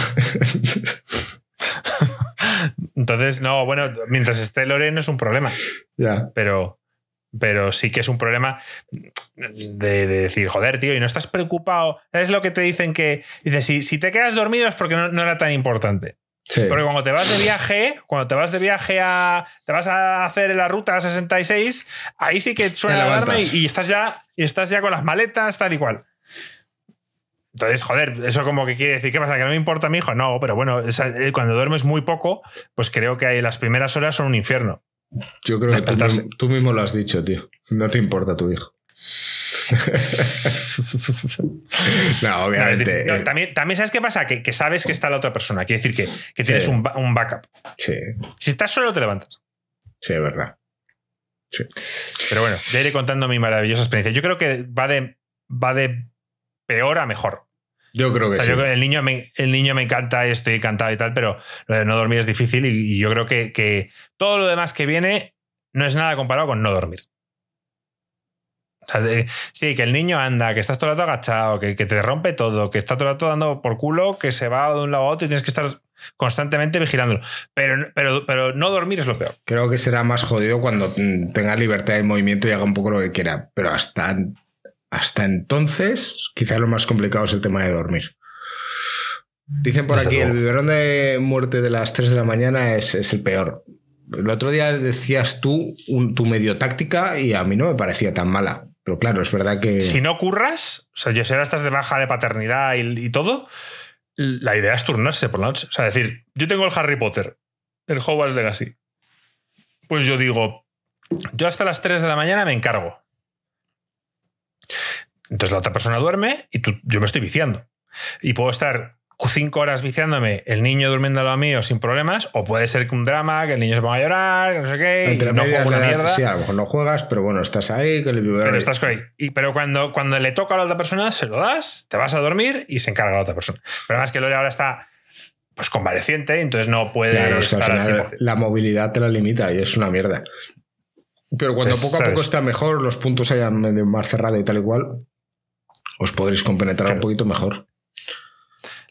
Entonces, no, bueno, mientras esté Lore no es un problema. ya. pero, pero sí que es un problema de, de decir, joder, tío, y no estás preocupado. Es lo que te dicen que. Dices, si, si te quedas dormido es porque no, no era tan importante. Sí. Porque cuando te vas de viaje, cuando te vas de viaje a. te vas a hacer la ruta 66, ahí sí que suena la alarma y, estás ya. Y estás ya con las maletas, tal y cual. Entonces, joder, eso como que quiere decir, ¿qué pasa? ¿Que no me importa mi hijo? No, pero bueno, eh, cuando duermes muy poco, pues creo que ahí las primeras horas son un infierno. Yo creo que tú, tú mismo lo has dicho, tío. No te importa tu hijo. no, obviamente. No, eh, también, también sabes qué pasa, que, que sabes que está la otra persona. Quiere decir que, que tienes Sí. un, ba- un backup. sí, Si estás solo, te levantas. sí, es verdad. Pero bueno, ya iré contando mi maravillosa experiencia. Yo creo que va de, va de peor a mejor. Yo creo O que sea, sí. yo el, niño me, el niño me encanta y estoy encantado y tal, pero lo de no dormir es difícil y, y yo creo que, que todo lo demás que viene no es nada comparado con no dormir. O sea, de- sí, que el niño anda, que estás todo el rato agachado, que, que te rompe todo, que está todo el rato dando por culo, que se va de un lado a otro y tienes que estar constantemente vigilándolo. Pero, pero, pero no dormir es lo peor. Creo que será más jodido cuando mm, tenga libertad de movimiento y haga un poco lo que quiera. Pero hasta, hasta entonces, quizás lo más complicado es el tema de dormir. Dicen por Desde aquí, luego. el biberón de muerte de las 3 de la mañana es, es el peor. El otro día decías tú un- tu medio táctica y a mí no me parecía tan mala. Pero claro, es verdad que... Si no curras, o sea, yo si estás de baja de paternidad y, todo, la idea es turnarse por la noche. O sea, decir, yo tengo el Harry Potter, el Hogwarts Legacy. Pues yo digo, yo hasta las 3 de la mañana me encargo. Entonces la otra persona duerme y yo me estoy viciando. Y puedo estar cinco horas viciándome, el niño durmiendo a lo mío sin problemas, o puede ser que un drama, que el niño se ponga a llorar, que no sé qué, y entre no medias juego una le mierda. Sí, a lo mejor no juegas, pero bueno, estás ahí, que biberón... Pero estás con ahí. Y, pero cuando, cuando le toca a la otra persona, se lo das, te vas a dormir y se encarga la otra persona. Pero además que Lore ahora está pues convaleciente, entonces no puede Claro, es que al estar al final 100%. la movilidad te la limita y es una mierda. Pero cuando Pues, poco a ¿sabes? poco está mejor, los puntos hayan medio más cerrado y tal y cual, os podréis compenetrar Claro. un poquito mejor.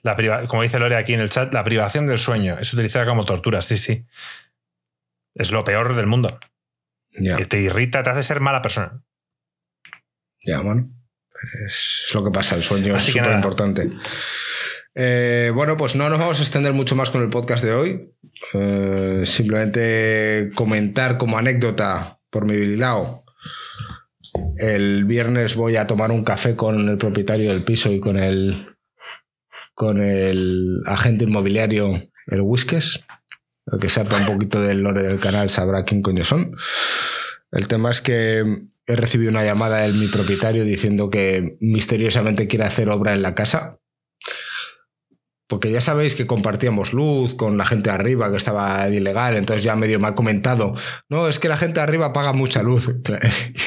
La como dice Lore aquí en el chat, la privación del sueño es utilizada como tortura. Sí, sí. Es lo peor del mundo. Te irrita, te hace ser mala persona. Ya, bueno. Es lo que pasa, el sueño es súper importante. Eh, bueno, pues no nos vamos a extender mucho más con el podcast de hoy. Eh, simplemente comentar como anécdota por mi lado. El viernes voy a tomar un café con el propietario del piso y con el con el agente inmobiliario, el Whiskes. El que sepa un poquito del lore del canal sabrá quién coño son. El tema es que he recibido una llamada de mi propietario diciendo que misteriosamente quiere hacer obra en la casa porque ya sabéis que compartíamos luz con la gente arriba que estaba ilegal, entonces ya medio me ha comentado, no, es que la gente arriba paga mucha luz.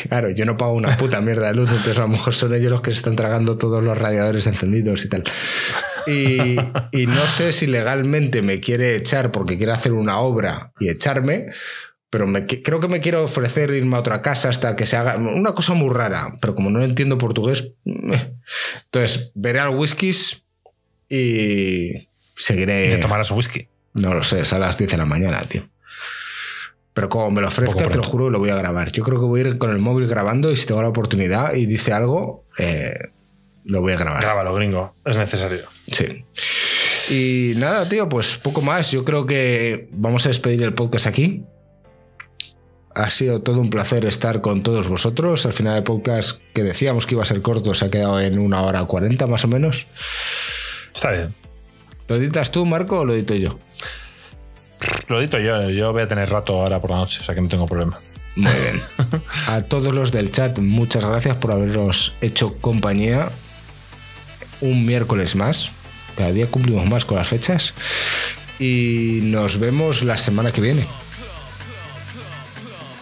Claro, yo no pago una puta mierda de luz, entonces a lo mejor son ellos los que se están tragando todos los radiadores encendidos y tal. Y, y no sé si legalmente me quiere echar porque quiere hacer una obra y echarme, pero me, creo que me quiero ofrecer irme a otra casa hasta que se haga una cosa muy rara, pero como no entiendo portugués, entonces veré al whiskies y seguiré. ¿Y te tomarás whisky? No lo sé, es a las 10 de la mañana, tío. Pero como me lo ofrezca, te lo juro, lo voy a grabar. Yo creo que voy a ir con el móvil grabando y si tengo la oportunidad y dice algo, eh, lo voy a grabar. Grábalo, gringo. Es necesario. Sí. Y nada, tío, pues poco más. Yo creo que vamos a despedir el podcast aquí. Ha sido todo un placer estar con todos vosotros. Al final el podcast que decíamos que iba a ser corto se ha quedado en una hora cuarenta más o menos. Está bien. ¿Lo editas tú, Marco, o lo edito yo? Lo edito yo. Yo voy a tener rato ahora por la noche, o sea que no tengo problema. Muy bien. A todos los del chat, muchas gracias por habernos hecho compañía un miércoles más. Cada día cumplimos más con las fechas. Y nos vemos la semana que viene.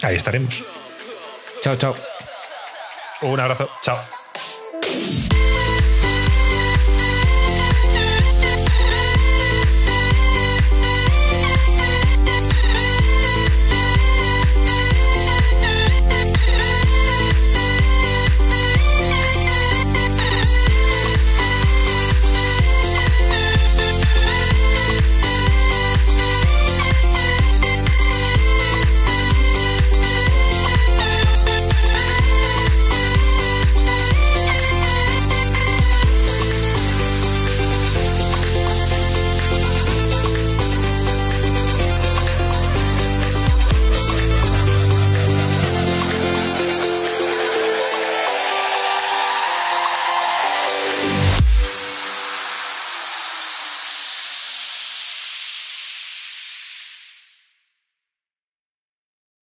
Ahí estaremos. Chao, chao. Un abrazo. Chao.